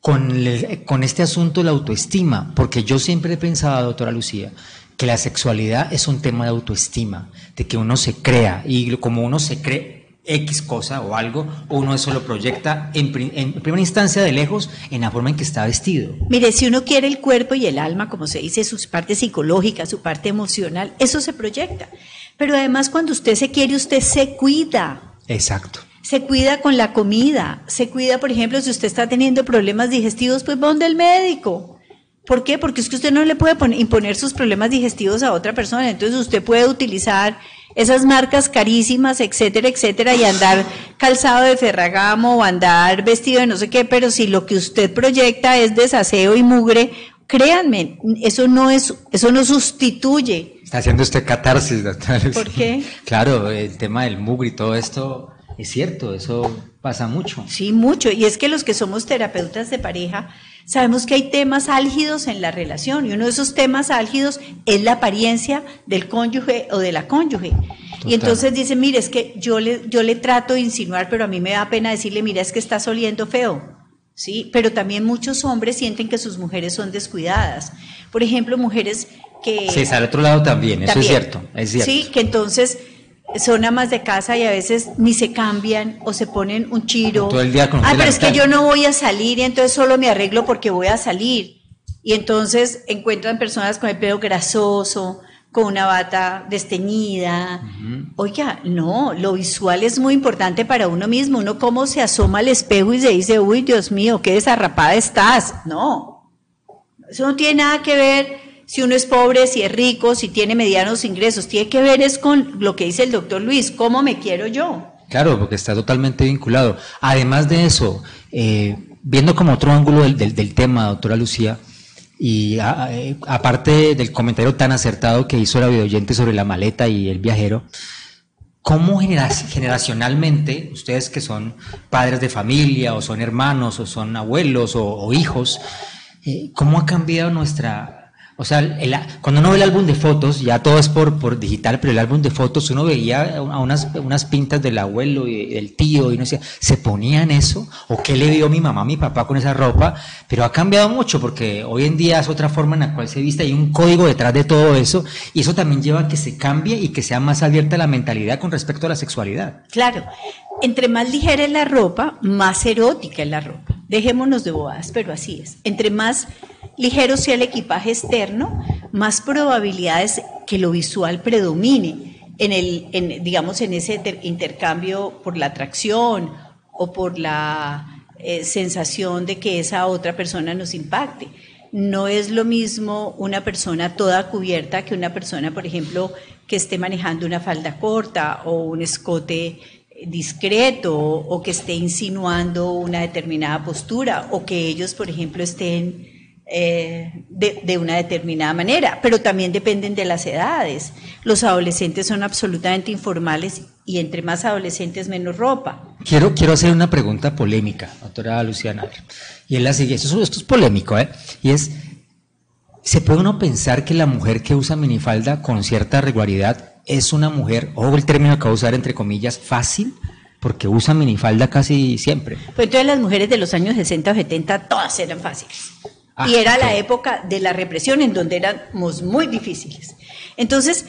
con, con este asunto de la autoestima, porque yo siempre he pensado, doctora Lucía, que la sexualidad es un tema de autoestima, de que uno se crea, y como uno se cree X cosa o algo, uno eso lo proyecta en, en primera instancia de lejos en la forma en que está vestido. Mire, si uno quiere el cuerpo y el alma, como se dice, su parte psicológica, su parte emocional, eso se proyecta. Pero además cuando usted se quiere, usted se cuida. Exacto. Se cuida con la comida, se cuida, por ejemplo, si usted está teniendo problemas digestivos, pues va donde el médico. ¿Por qué? Porque es que usted no le puede poner- imponer sus problemas digestivos a otra persona. Entonces usted puede utilizar esas marcas carísimas, etcétera, etcétera, y andar calzado de Ferragamo o andar vestido de no sé qué, pero si lo que usted proyecta es desaseo y mugre, créanme, eso no es, eso no sustituye. Está haciendo usted catarsis, doctora. ¿Por qué? Claro, el tema del mugre y todo esto es cierto, eso pasa mucho. Sí, mucho. Y es que los que somos terapeutas de pareja sabemos que hay temas álgidos en la relación y uno de esos temas álgidos es la apariencia del cónyuge o de la cónyuge. Total. Y entonces dice, mire, es que yo le, yo le trato de insinuar, pero a mí me da pena decirle, mira, es que estás oliendo feo. Sí, pero también muchos hombres sienten que sus mujeres son descuidadas. Por ejemplo, mujeres que... Sí, está al otro lado también, eso es cierto, es cierto. Sí, que entonces son amas de casa y a veces ni se cambian o se ponen un chiro. Todo el día con Ah, pero es que yo no voy a salir y entonces solo me arreglo porque voy a salir. Y entonces encuentran personas con el pelo grasoso, con una bata desteñida. Oiga, no, lo visual es muy importante para uno mismo. Uno cómo se asoma al espejo y se dice, uy, Dios mío, qué desarrapada estás. No, eso no tiene nada que ver si uno es pobre, si es rico, si tiene medianos ingresos. Tiene que ver es con lo que dice el doctor Luis, cómo me quiero yo. Claro, porque está totalmente vinculado. Además de eso, eh, viendo como otro ángulo del, del- tema, doctora Lucía, y eh, aparte del comentario tan acertado que hizo la videoyente sobre la maleta y el viajero, ¿cómo genera- generacionalmente, ustedes que son padres de familia, o son hermanos, o son abuelos, o, o hijos, eh, cómo ha cambiado nuestra... O sea, el- cuando uno ve el álbum de fotos, ya todo es por, por digital, pero el álbum de fotos, uno veía a unas, unas pintas del abuelo y del tío y no sé, ¿se ponían eso? ¿O qué le vio mi mamá, mi papá con esa ropa? Pero ha cambiado mucho porque hoy en día es otra forma en la cual se viste, hay un código detrás de todo eso y eso también lleva a que se cambie y que sea más abierta la mentalidad con respecto a la sexualidad. Claro, entre más ligera es la ropa, más erótica es la ropa. Dejémonos de bobadas, pero así es. Entre más ligero sea el equipaje externo, más probabilidades que lo visual predomine en el, digamos, en ese ter- intercambio por la atracción o por la eh, sensación de que esa otra persona nos impacte. No es lo mismo una persona toda cubierta que una persona, por ejemplo, que esté manejando una falda corta o un escote discreto o que esté insinuando una determinada postura o que ellos, por ejemplo, estén eh, de, de una determinada manera, pero también dependen de las edades. Los adolescentes son absolutamente informales y entre más adolescentes menos ropa. Quiero, quiero hacer una pregunta polémica, doctora Luciana. Y es la siguiente, esto, es- esto es polémico, ¿eh? Y es, ¿se puede uno pensar que la mujer que usa minifalda con cierta regularidad es una mujer, o el término que voy a usar entre comillas, fácil? Porque usa minifalda casi siempre. Pues entonces las mujeres de los años 60 o 70 todas eran fáciles. Ah, y era la época de la represión en donde éramos muy difíciles. Entonces,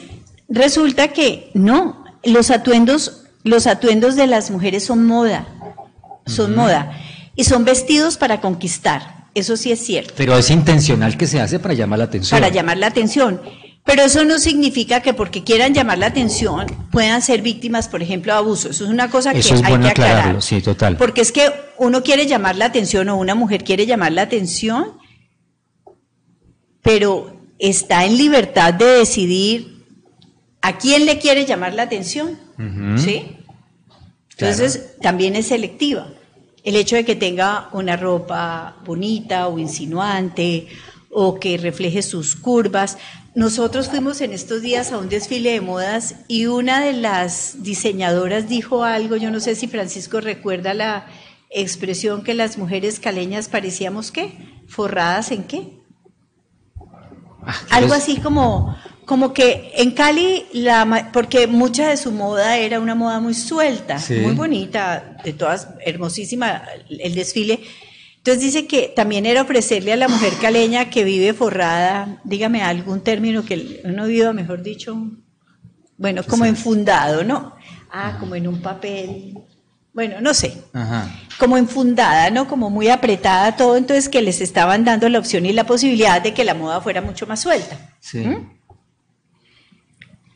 resulta que no, los atuendos, los atuendos de las mujeres son moda, son moda, y son vestidos para conquistar, eso sí es cierto Pero es intencional que se hace para llamar la atención. para llamar la atención. Pero eso no significa que porque quieran llamar la atención puedan ser víctimas, por ejemplo, de abuso. Eso es una cosa que es hay bueno que aclarar. aclararlo, sí, total. Porque es que uno quiere llamar la atención o una mujer quiere llamar la atención, pero está en libertad de decidir a quién le quiere llamar la atención. ¿Sí? Entonces, también es selectiva. El hecho de que tenga una ropa bonita o insinuante o que refleje sus curvas. Nosotros fuimos en estos días a un desfile de modas y una de las diseñadoras dijo algo, yo no sé si Francisco recuerda la expresión que las mujeres caleñas parecíamos qué, forradas en qué. Algo ¿quieres- así como, como que en Cali, la, porque mucha de su moda era una moda muy suelta, Sí. muy bonita, de todas, hermosísima el desfile. Entonces dice que también era ofrecerle a la mujer caleña que vive forrada, dígame algún término que uno viva, mejor dicho, bueno, como enfundado, ¿no? Ah, como en un papel, bueno, no sé, Ajá. como enfundada, ¿no? Como muy apretada todo, entonces que les estaban dando la opción y la posibilidad de que la moda fuera mucho más suelta. Sí. ¿Mm?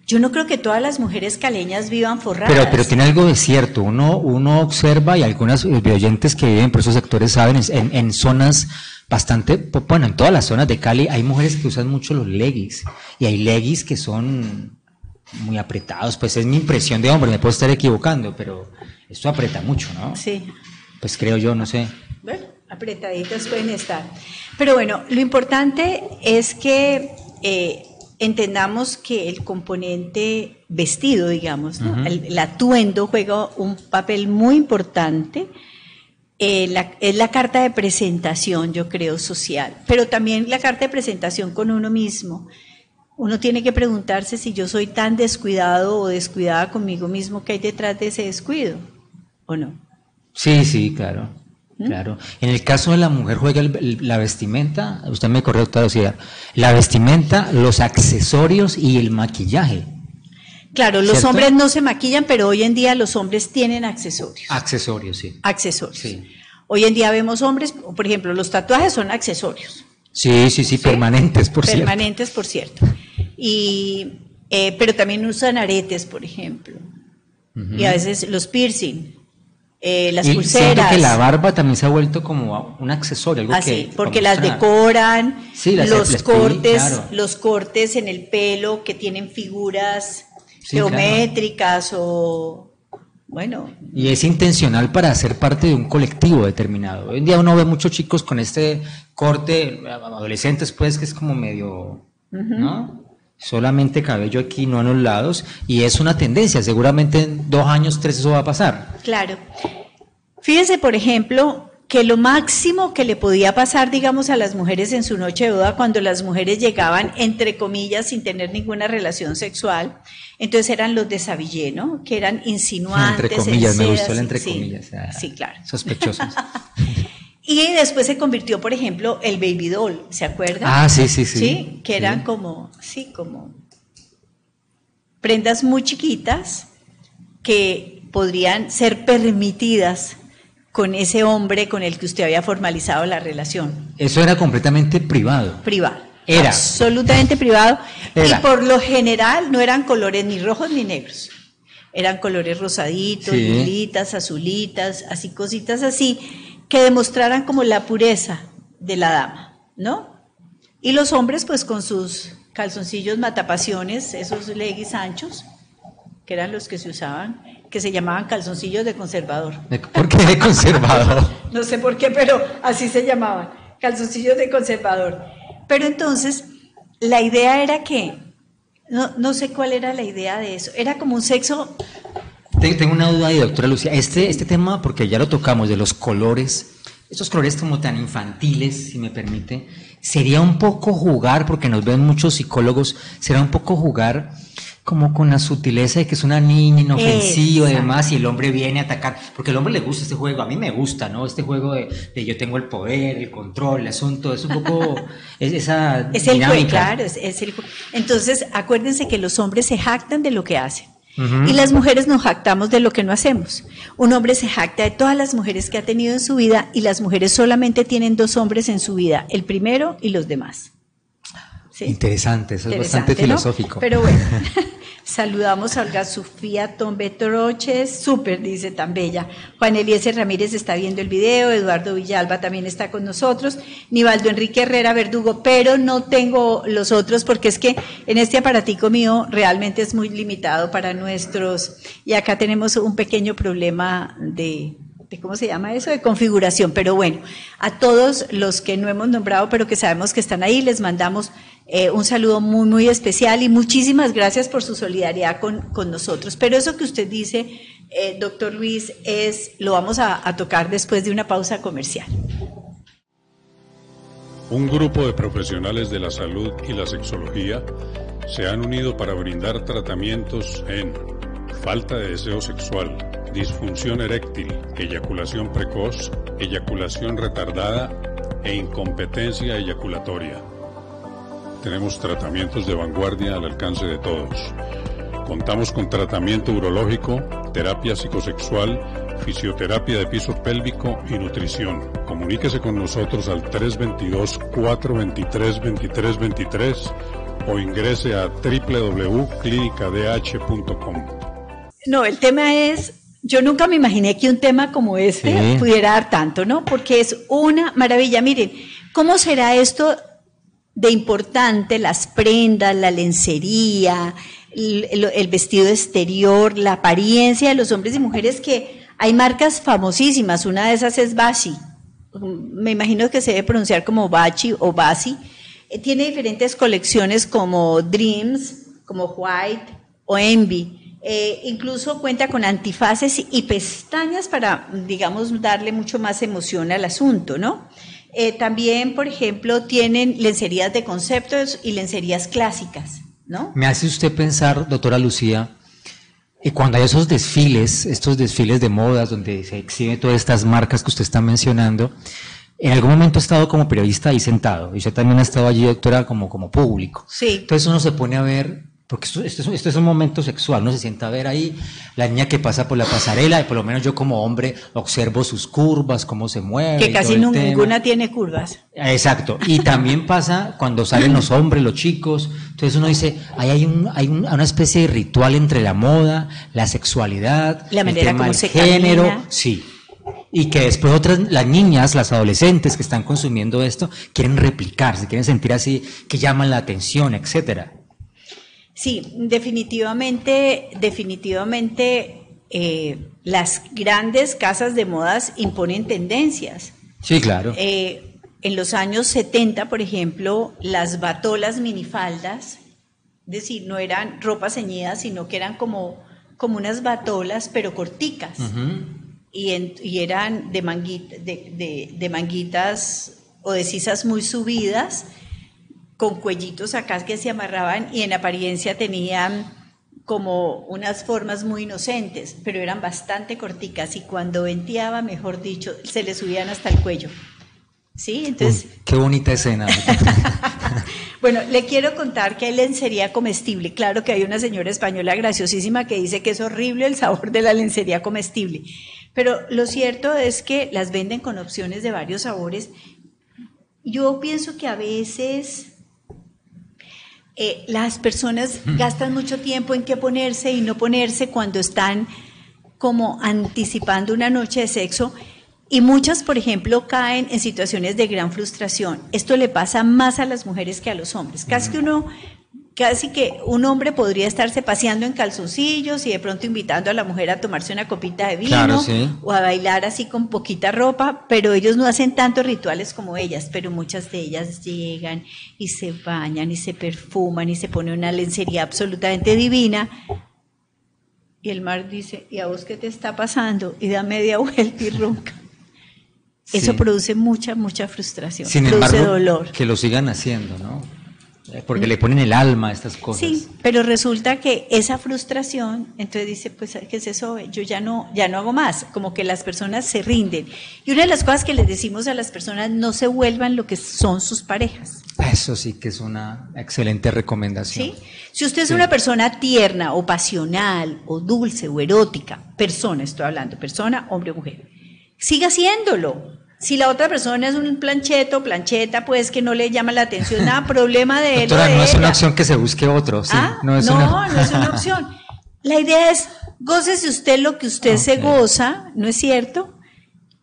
Yo no creo que todas las mujeres caleñas vivan forradas. Pero, pero tiene algo de cierto. Uno, uno observa y algunas eh, oyentes que viven por esos sectores saben, en, en zonas bastante, bueno, en todas las zonas de Cali hay mujeres que usan mucho los leggings y hay leggings que son muy apretados. Pues es mi impresión de hombre, me puedo estar equivocando, pero esto aprieta mucho, ¿no? Sí, Pues creo yo, no sé. bueno, apretaditas pueden estar. Pero bueno, lo importante es que eh, entendamos que el componente vestido, digamos, ¿no? El, el atuendo juega un papel muy importante. Eh, la- es la carta de presentación, yo creo, social, pero también la carta de presentación con uno mismo. Uno tiene que preguntarse si yo soy tan descuidado o descuidada conmigo mismo que hay detrás de ese descuido, ¿o no? Sí, sí, claro. ¿Mm? Claro. En el caso de la mujer juega el- el- la vestimenta, usted me corrió doctora, o sea, la vestimenta, los accesorios y el maquillaje. Claro, los hombres no se maquillan, pero hoy en día los hombres tienen accesorios. Accesorios, sí. accesorios. Sí. Hoy en día vemos hombres, por ejemplo, los tatuajes son accesorios. Sí, sí, sí, permanentes, por cierto. permanentes, por cierto. Y, eh, pero también usan aretes, por ejemplo. Y a veces los piercing, eh, las y pulseras. que la barba también se ha vuelto como un accesorio, algo Así, que porque las mostrar. decoran, Sí, las- los cortes, claro. los cortes en el pelo que tienen figuras Sí, geométricas o bueno, Y es intencional para ser parte de un colectivo determinado. Hoy en día uno ve muchos chicos con este corte, adolescentes pues, que es como medio, ¿no? Solamente cabello aquí, no en los lados, y es una tendencia, seguramente en dos años, tres eso va a pasar. Claro. Fíjese, por ejemplo, que lo máximo que le podía pasar, digamos, a las mujeres en su noche de boda, cuando las mujeres llegaban, entre comillas, sin tener ninguna relación sexual, entonces eran los de Savillé, ¿no? Que eran insinuantes. entre comillas, me gustó el entre sí, comillas. ah, Sí, claro. Sospechosos. Y después se convirtió, por ejemplo, el baby doll, ¿se acuerdan? ah, sí, sí, sí. Sí, que eran Sí. como, sí, como prendas muy chiquitas que podrían ser permitidas con ese hombre con el que usted había formalizado la relación Eso era completamente privado. privada. Era. Absolutamente privado. Era. Y por lo general no eran colores ni rojos ni negros. Eran colores rosaditos, Sí. lilas, azulitas, así cositas así, que demostraran como la pureza de la dama, ¿no? Y los hombres pues con sus calzoncillos matapasiones, esos leggings anchos, que eran los que se usaban, que se llamaban calzoncillos de conservador. ¿Por qué de conservador? No sé por qué, pero así se llamaban, calzoncillos de conservador. Pero entonces, la idea era que, no, no sé cuál era la idea de eso, era como un sexo, Tengo una duda ahí, doctora Lucía. Este, este tema, porque ya lo tocamos, de los colores, estos colores como tan infantiles, si me permite, sería un poco jugar, porque nos ven muchos psicólogos, será un poco jugar como con la sutileza de que es una niña inofensiva y demás, y el hombre viene a atacar, porque al hombre le gusta este juego, a mí me gusta, ¿no? Este juego de, de yo tengo el poder, el control, el asunto, es un poco es- esa es el juego, claro, es, es el Entonces, acuérdense que los hombres se jactan de lo que hacen. Y las mujeres nos jactamos de lo que no hacemos. Un hombre se jacta de todas las mujeres que ha tenido en su vida y las mujeres solamente tienen dos hombres en su vida, el primero y los demás. Interesante, eso es bastante filosófico. Pero bueno, saludamos a Olga Sofía Tombe Troches, súper, dice tan bella. Juan Eliezer Ramírez está viendo el video, Eduardo Villalba también está con nosotros, Nivaldo Enrique Herrera Verdugo, pero no tengo los otros porque es que en este aparatico mío realmente es muy limitado para nuestros, y acá tenemos un pequeño problema de ¿cómo se llama eso? De configuración. Pero bueno, a todos los que no hemos nombrado, pero que sabemos que están ahí, les mandamos eh, un saludo muy, muy especial y muchísimas gracias por su solidaridad con, con nosotros. Pero eso que usted dice, eh, doctor Luis, es, lo vamos a, a tocar después de una pausa comercial. Un grupo de profesionales de la salud y la sexología se han unido para brindar tratamientos en falta de deseo sexual, disfunción eréctil, eyaculación precoz, eyaculación retardada e incompetencia eyaculatoria. Tenemos tratamientos de vanguardia al alcance de todos. Contamos con tratamiento urológico, terapia psicosexual, fisioterapia de piso pélvico y nutrición. Comuníquese con nosotros al 322-423-2323 o ingrese a www.clinicadh.com. No, el tema es yo nunca me imaginé que un tema como este pudiera dar tanto, ¿no? Porque es una maravilla. Miren, ¿cómo será esto de importante? Las prendas, la lencería, el, vestido exterior, la apariencia de los hombres y mujeres que hay marcas famosísimas. Una de esas es Bashi. Me imagino que se debe pronunciar como Bachi o Basi. Eh, tiene diferentes colecciones como Dreams, como White o Envy. Eh, incluso cuenta con antifaces y pestañas para, digamos, darle mucho más emoción al asunto, ¿no? Eh, también, por ejemplo, tienen lencerías de conceptos y lencerías clásicas, ¿no? Me hace usted pensar, doctora Lucía, y cuando hay esos desfiles, estos desfiles de modas donde se exhiben todas estas marcas que usted está mencionando, en algún momento he estado como periodista ahí sentado, y usted también ha estado allí, doctora, como, como público. Sí. Entonces uno se pone a ver porque esto, es, un momento sexual, no se sienta a ver ahí la niña que pasa por la pasarela, y por lo menos yo como hombre observo sus curvas, cómo se mueve. Que casi ninguna tiene curvas. Exacto. Y también pasa cuando salen los hombres, los chicos. Entonces uno dice, ahí hay, un, hay una especie de ritual entre la moda, la sexualidad, la el tema del género. Sí. Y que después otras, las niñas, las adolescentes que están consumiendo esto, quieren replicarse, quieren sentir así, que llaman la atención, etcétera. Sí, definitivamente, definitivamente eh, las grandes casas de modas imponen tendencias. Sí, claro. Eh, en los años 70, por ejemplo, las batolas minifaldas, es decir, no eran ropa ceñida, sino que eran como, como unas batolas, pero corticas. y, y, eran de, de, de manguitas o de sisas muy subidas con cuellitos acá que se amarraban y en apariencia tenían como unas formas muy inocentes, pero eran bastante corticas y cuando venteaba, mejor dicho, se le subían hasta el cuello. ¿Sí? Entonces... qué bonita escena. bueno, le quiero contar que hay lencería comestible. Claro que hay una señora española graciosísima que dice que es horrible el sabor de la lencería comestible. Pero lo cierto es que las venden con opciones de varios sabores. Yo pienso que a veces eh, las personas gastan mucho tiempo en qué ponerse y no ponerse cuando están como anticipando una noche de sexo y muchas, por ejemplo, caen en situaciones de gran frustración. Esto le pasa más a las mujeres que a los hombres. Casi que uno casi que un hombre podría estarse paseando en calzoncillos y de pronto invitando a la mujer a tomarse una copita de vino o a bailar así con poquita ropa, pero ellos no hacen tantos rituales como ellas, pero muchas de ellas llegan y se bañan y se perfuman y se pone una lencería absolutamente divina. Y el mar dice, ¿y a vos qué te está pasando? Y da media vuelta y ronca. Eso produce mucha, mucha frustración, Sin produce embargo, dolor. Que lo sigan haciendo, ¿no? Porque le ponen el alma a estas cosas. Sí, pero resulta que esa frustración, entonces dice, pues, ¿qué es eso? Yo ya no, ya no hago más. Como que las personas se rinden. Y una de las cosas que les decimos a las personas, no se vuelvan lo que son sus parejas. Eso sí que es una excelente recomendación. ¿Sí? Si usted es una persona tierna o pasional o dulce o erótica, persona estoy hablando, persona, hombre o mujer, siga haciéndolo Si la otra persona es un plancheto, plancheta, pues que no le llama la atención, nada, problema de él. o Doctora, de no es una opción que se busque otro, sí. Ah, no es no, una... no es una opción. La idea es, gócese usted lo que usted se goza, ¿no es cierto?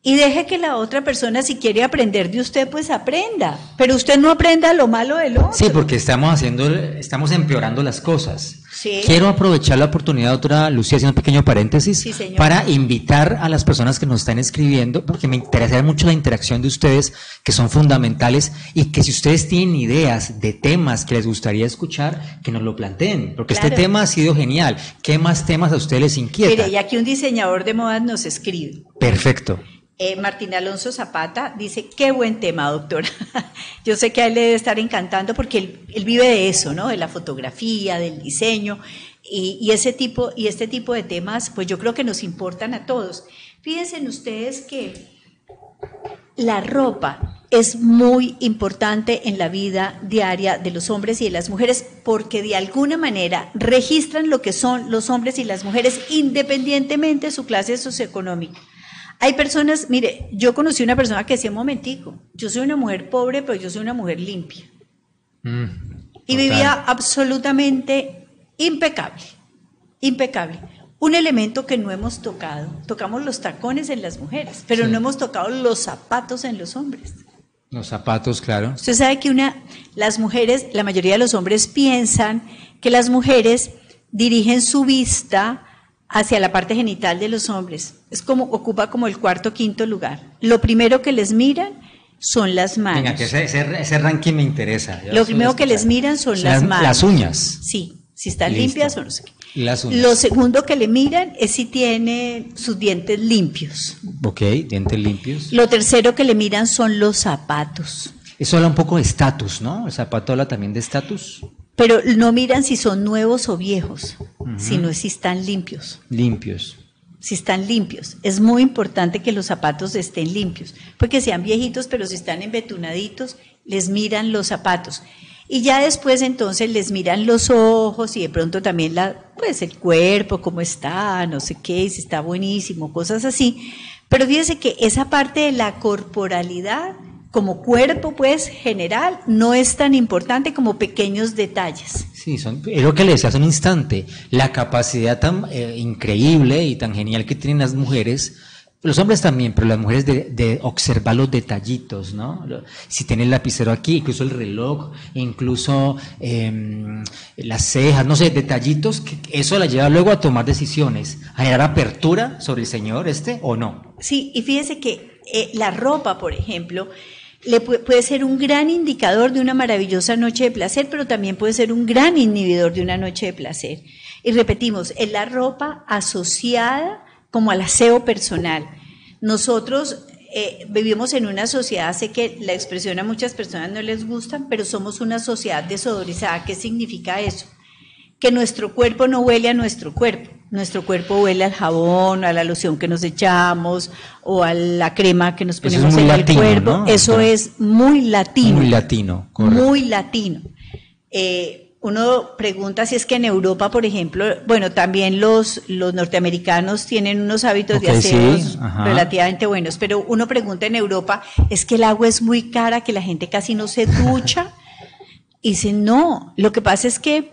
Y deje que la otra persona, si quiere aprender de usted, pues aprenda. Pero usted no aprenda lo malo del otro. Sí, porque estamos haciendo, estamos empeorando las cosas. Sí. Quiero aprovechar la oportunidad, doctora Lucía, haciendo un pequeño paréntesis, Sí, para invitar a las personas que nos están escribiendo, porque me interesa mucho la interacción de ustedes, que son fundamentales, y que si ustedes tienen ideas de temas que les gustaría escuchar, que nos lo planteen, porque este tema ha sido genial. ¿Qué más temas a ustedes les inquieta? Mire, y aquí un diseñador de modas nos escribe. Perfecto. Eh, Martín Alonso Zapata dice, qué buen tema, doctora. Yo sé que a él le debe estar encantando porque él, vive de eso, ¿no? De la fotografía, del diseño y, y ese tipo, y este tipo de temas, pues yo creo que nos importan a todos. Fíjense en ustedes que la ropa es muy importante en la vida diaria de los hombres y de las mujeres porque de alguna manera registran lo que son los hombres y las mujeres independientemente de su clase socioeconómica. Hay personas, mire, yo conocí una persona que decía un momentico, yo soy una mujer pobre, pero yo soy una mujer limpia. Mm, Y total. vivía absolutamente impecable, impecable. Un elemento que no hemos tocado, tocamos los tacones en las mujeres, pero Sí. no hemos tocado los zapatos en los hombres. Los zapatos, claro. Usted sabe que una, las mujeres, la mayoría de los hombres piensan que las mujeres dirigen su vista hacia la parte genital de los hombres. Es como, ocupa como el cuarto, quinto lugar. Lo primero que les miran son las manos. Venga, que ese, ese- ese ranking me interesa. Yo Lo primero que les miran son O sea, las manos. Las uñas. Sí, si están Listo. limpias o no sé qué. Las uñas. Lo segundo que le miran es si tiene sus dientes limpios. Ok, dientes limpios. Lo tercero que le miran son los zapatos. Eso habla un poco de estatus, ¿no? El zapato habla también de estatus. Pero no miran si son nuevos o viejos, sino si están limpios. Limpios. Si están limpios. Es muy importante que los zapatos estén limpios. Porque sean viejitos, pero si están embetunaditos, les miran los zapatos. Y ya después entonces les miran los ojos y de pronto también la, pues el cuerpo, cómo está, no sé qué, si está buenísimo, cosas así. Pero fíjese que esa parte de la corporalidad, como cuerpo pues general, no es tan importante como pequeños detalles. Sí, son, es lo que le decía hace un instante, la capacidad tan eh, increíble y tan genial que tienen las mujeres, los hombres también, pero las mujeres de, de observar los detallitos, ¿no? Si tiene el lapicero aquí, incluso el reloj, incluso em, las cejas, no sé, detallitos, que eso la lleva luego a tomar decisiones, a generar apertura sobre el señor este o no. Sí, y fíjese que eh, la ropa, por ejemplo, le pu- puede ser un gran indicador de una maravillosa noche de placer, pero también puede ser un gran inhibidor de una noche de placer. Y repetimos, es la ropa asociada como al aseo personal. Nosotros eh, vivimos en una sociedad, sé que la expresión a muchas personas no les gusta, pero somos una sociedad desodorizada. ¿Qué significa eso? Que nuestro cuerpo no huele a nuestro cuerpo. Nuestro cuerpo huele al jabón, a la loción que nos echamos o a la crema que nos es ponemos en latino, el cuerpo. ¿no? Eso es muy latino. Muy latino, correcto. Muy latino. Eh, uno pregunta si es que en Europa, por ejemplo, bueno, también los, los norteamericanos tienen unos hábitos de sí, aseos ajá. relativamente buenos, pero uno pregunta en Europa, es que el agua es muy cara, que la gente casi no se ducha. Y dice, no, lo que pasa es que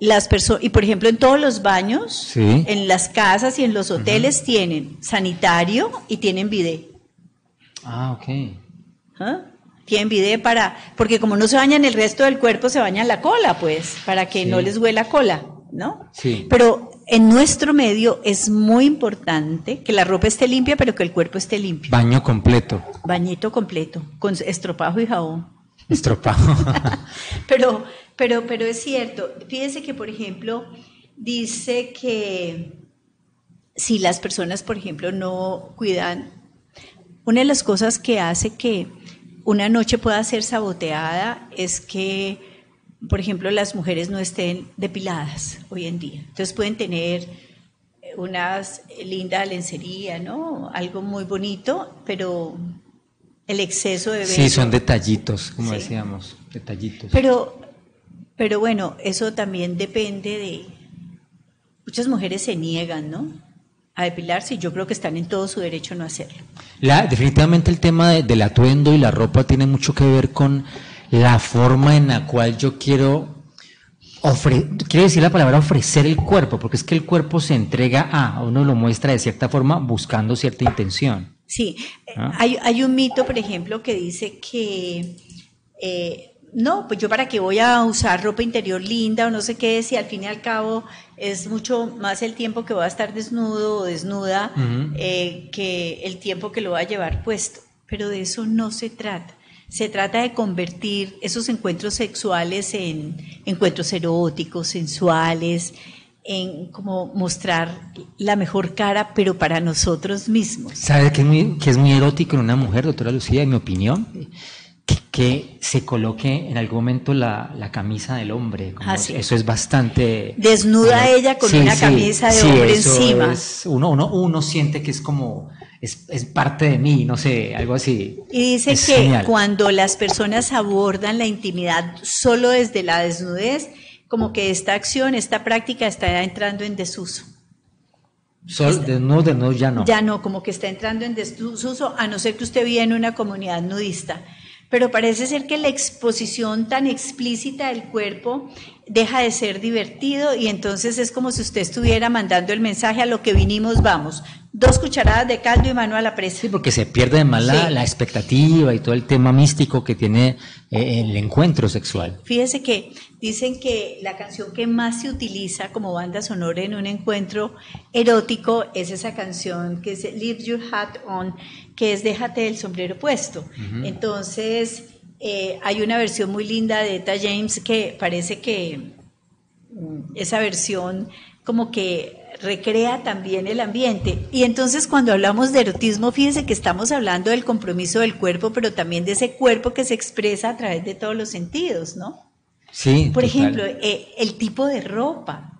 las personas, y por ejemplo en todos los baños, Sí. en las casas y en los hoteles tienen sanitario y tienen bidet. Ah, ok. ¿ah? Tienen bidet para, porque como no se bañan el resto del cuerpo, se bañan la cola, pues, para que Sí. no les huela cola, ¿no? Sí. Pero en nuestro medio es muy importante que la ropa esté limpia, pero que el cuerpo esté limpio. Baño completo, Bañito completo, con estropajo y jabón. estropado. Pero, pero, pero es cierto. Fíjense que, por ejemplo, dice que si las personas, por ejemplo, no cuidan, una de las cosas que hace que una noche pueda ser saboteada es que, por ejemplo, las mujeres no estén depiladas hoy en día. Entonces pueden tener unas linda lencería, ¿no? Algo muy bonito, pero el exceso de Sí, son detallitos, como Sí. decíamos, detallitos. pero, pero bueno, eso también depende de... Muchas mujeres se niegan, ¿no? a depilarse y yo creo que están en todo su derecho a no hacerlo. La, definitivamente el tema de- del atuendo y la ropa tiene mucho que ver con la forma en la cual yo quiero ofre- quiero decir la palabra ofrecer el cuerpo, porque es que el cuerpo se entrega a, uno lo muestra de cierta forma buscando cierta intención. Sí, Ah. hay, hay un mito, por ejemplo, que dice que eh, no, pues yo para qué voy a usar ropa interior linda o no sé qué, si al fin y al cabo es mucho más el tiempo que voy a estar desnudo o desnuda eh, que el tiempo que lo voy a llevar puesto. Pero de eso no se trata. Se trata de convertir esos encuentros sexuales en encuentros eróticos, sensuales, en como mostrar la mejor cara, pero para nosotros mismos. ¿Sabe qué es muy, que es muy erótico en una mujer, doctora Lucía, en mi opinión? Que, se coloque en algún momento la, la camisa del hombre. como Ah, sí. Eso es bastante... Desnuda ella con una camisa de hombre encima. es- uno, uno, uno siente que es como... Es, es parte de mí, no sé, algo así. Y dice Es que genial. cuando las personas abordan la intimidad solo desde la desnudez, como que esta acción, esta práctica está entrando en desuso. Sol, desnudo, desnudo ya no. Ya no, como que está entrando en desuso, a no ser que usted viva en una comunidad nudista. Pero parece ser que la exposición tan explícita del cuerpo deja de ser divertido y entonces es como si usted estuviera mandando el mensaje a lo que vinimos, vamos. Dos cucharadas de caldo y mano a la presa. Sí, porque se pierde además la, Sí. la expectativa y todo el tema místico que tiene eh, el encuentro sexual. Fíjese que dicen que la canción que más se utiliza como banda sonora en un encuentro erótico es esa canción que es Leave Your Hat On, que es Déjate el sombrero puesto. Entonces, eh, hay una versión muy linda de Eta James que parece que mm, esa versión como que recrea también el ambiente. Y entonces cuando hablamos de erotismo, fíjese que estamos hablando del compromiso del cuerpo, pero también de ese cuerpo que se expresa a través de todos los sentidos, ¿no? Sí. Por total. ejemplo, eh, el tipo de ropa.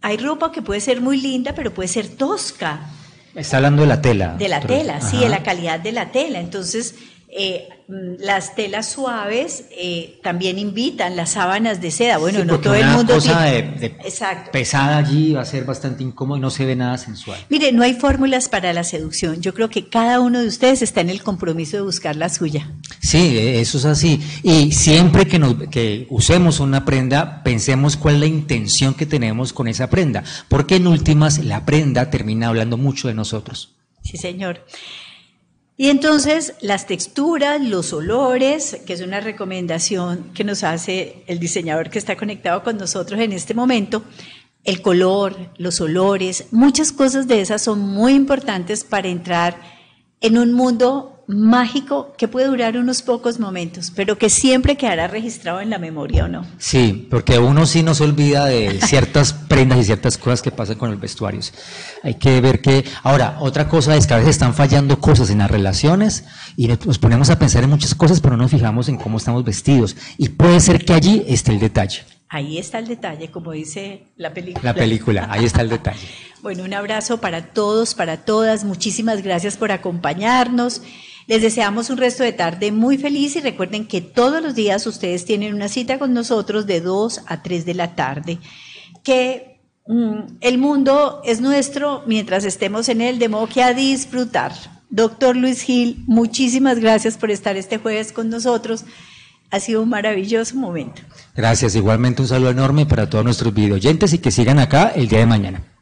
Hay ropa que puede ser muy linda, pero puede ser tosca. Está hablando de la tela. De la tela, sí, Ajá. de la calidad de la tela. Entonces, eh, mm, las telas suaves eh, también invitan, las sábanas de seda. Bueno, Sí, no todo el mundo. cosa de, tiene- de Exacto. pesada allí va a ser bastante incómodo y no se ve nada sensual. Mire, no hay fórmulas para la seducción. Yo creo que cada uno de ustedes está en el compromiso de buscar la suya. Sí, eh, eso es así. Y siempre que, nos, que usemos una prenda, pensemos cuál es la intención que tenemos con esa prenda, porque en últimas la prenda termina hablando mucho de nosotros. Sí, señor. Y entonces las texturas, los olores, que es una recomendación que nos hace el diseñador que está conectado con nosotros en este momento, el color, los olores, muchas cosas de esas son muy importantes para entrar en un mundo mágico que puede durar unos pocos momentos, pero que siempre quedará registrado en la memoria o no. Sí, porque uno sí nos olvida de ciertas prendas y ciertas cosas que pasan con los vestuarios. Hay que ver que, ahora, otra cosa es que a veces están fallando cosas en las relaciones y nos ponemos a pensar en muchas cosas, pero no nos fijamos en cómo estamos vestidos. Y puede ser que allí esté el detalle. Ahí está el detalle, como dice la película. La película, ahí está el detalle. Bueno, un abrazo para todos, para todas. Muchísimas gracias por acompañarnos. Les deseamos un resto de tarde muy feliz y recuerden que todos los días ustedes tienen una cita con nosotros de 2 a 3 de la tarde. Que mm, el mundo es nuestro mientras estemos en él, de modo que a disfrutar. Doctor Luis Gil, muchísimas gracias por estar este jueves con nosotros. Ha sido un maravilloso momento. Gracias, igualmente un saludo enorme para todos nuestros videoyentes y que sigan acá el día de mañana.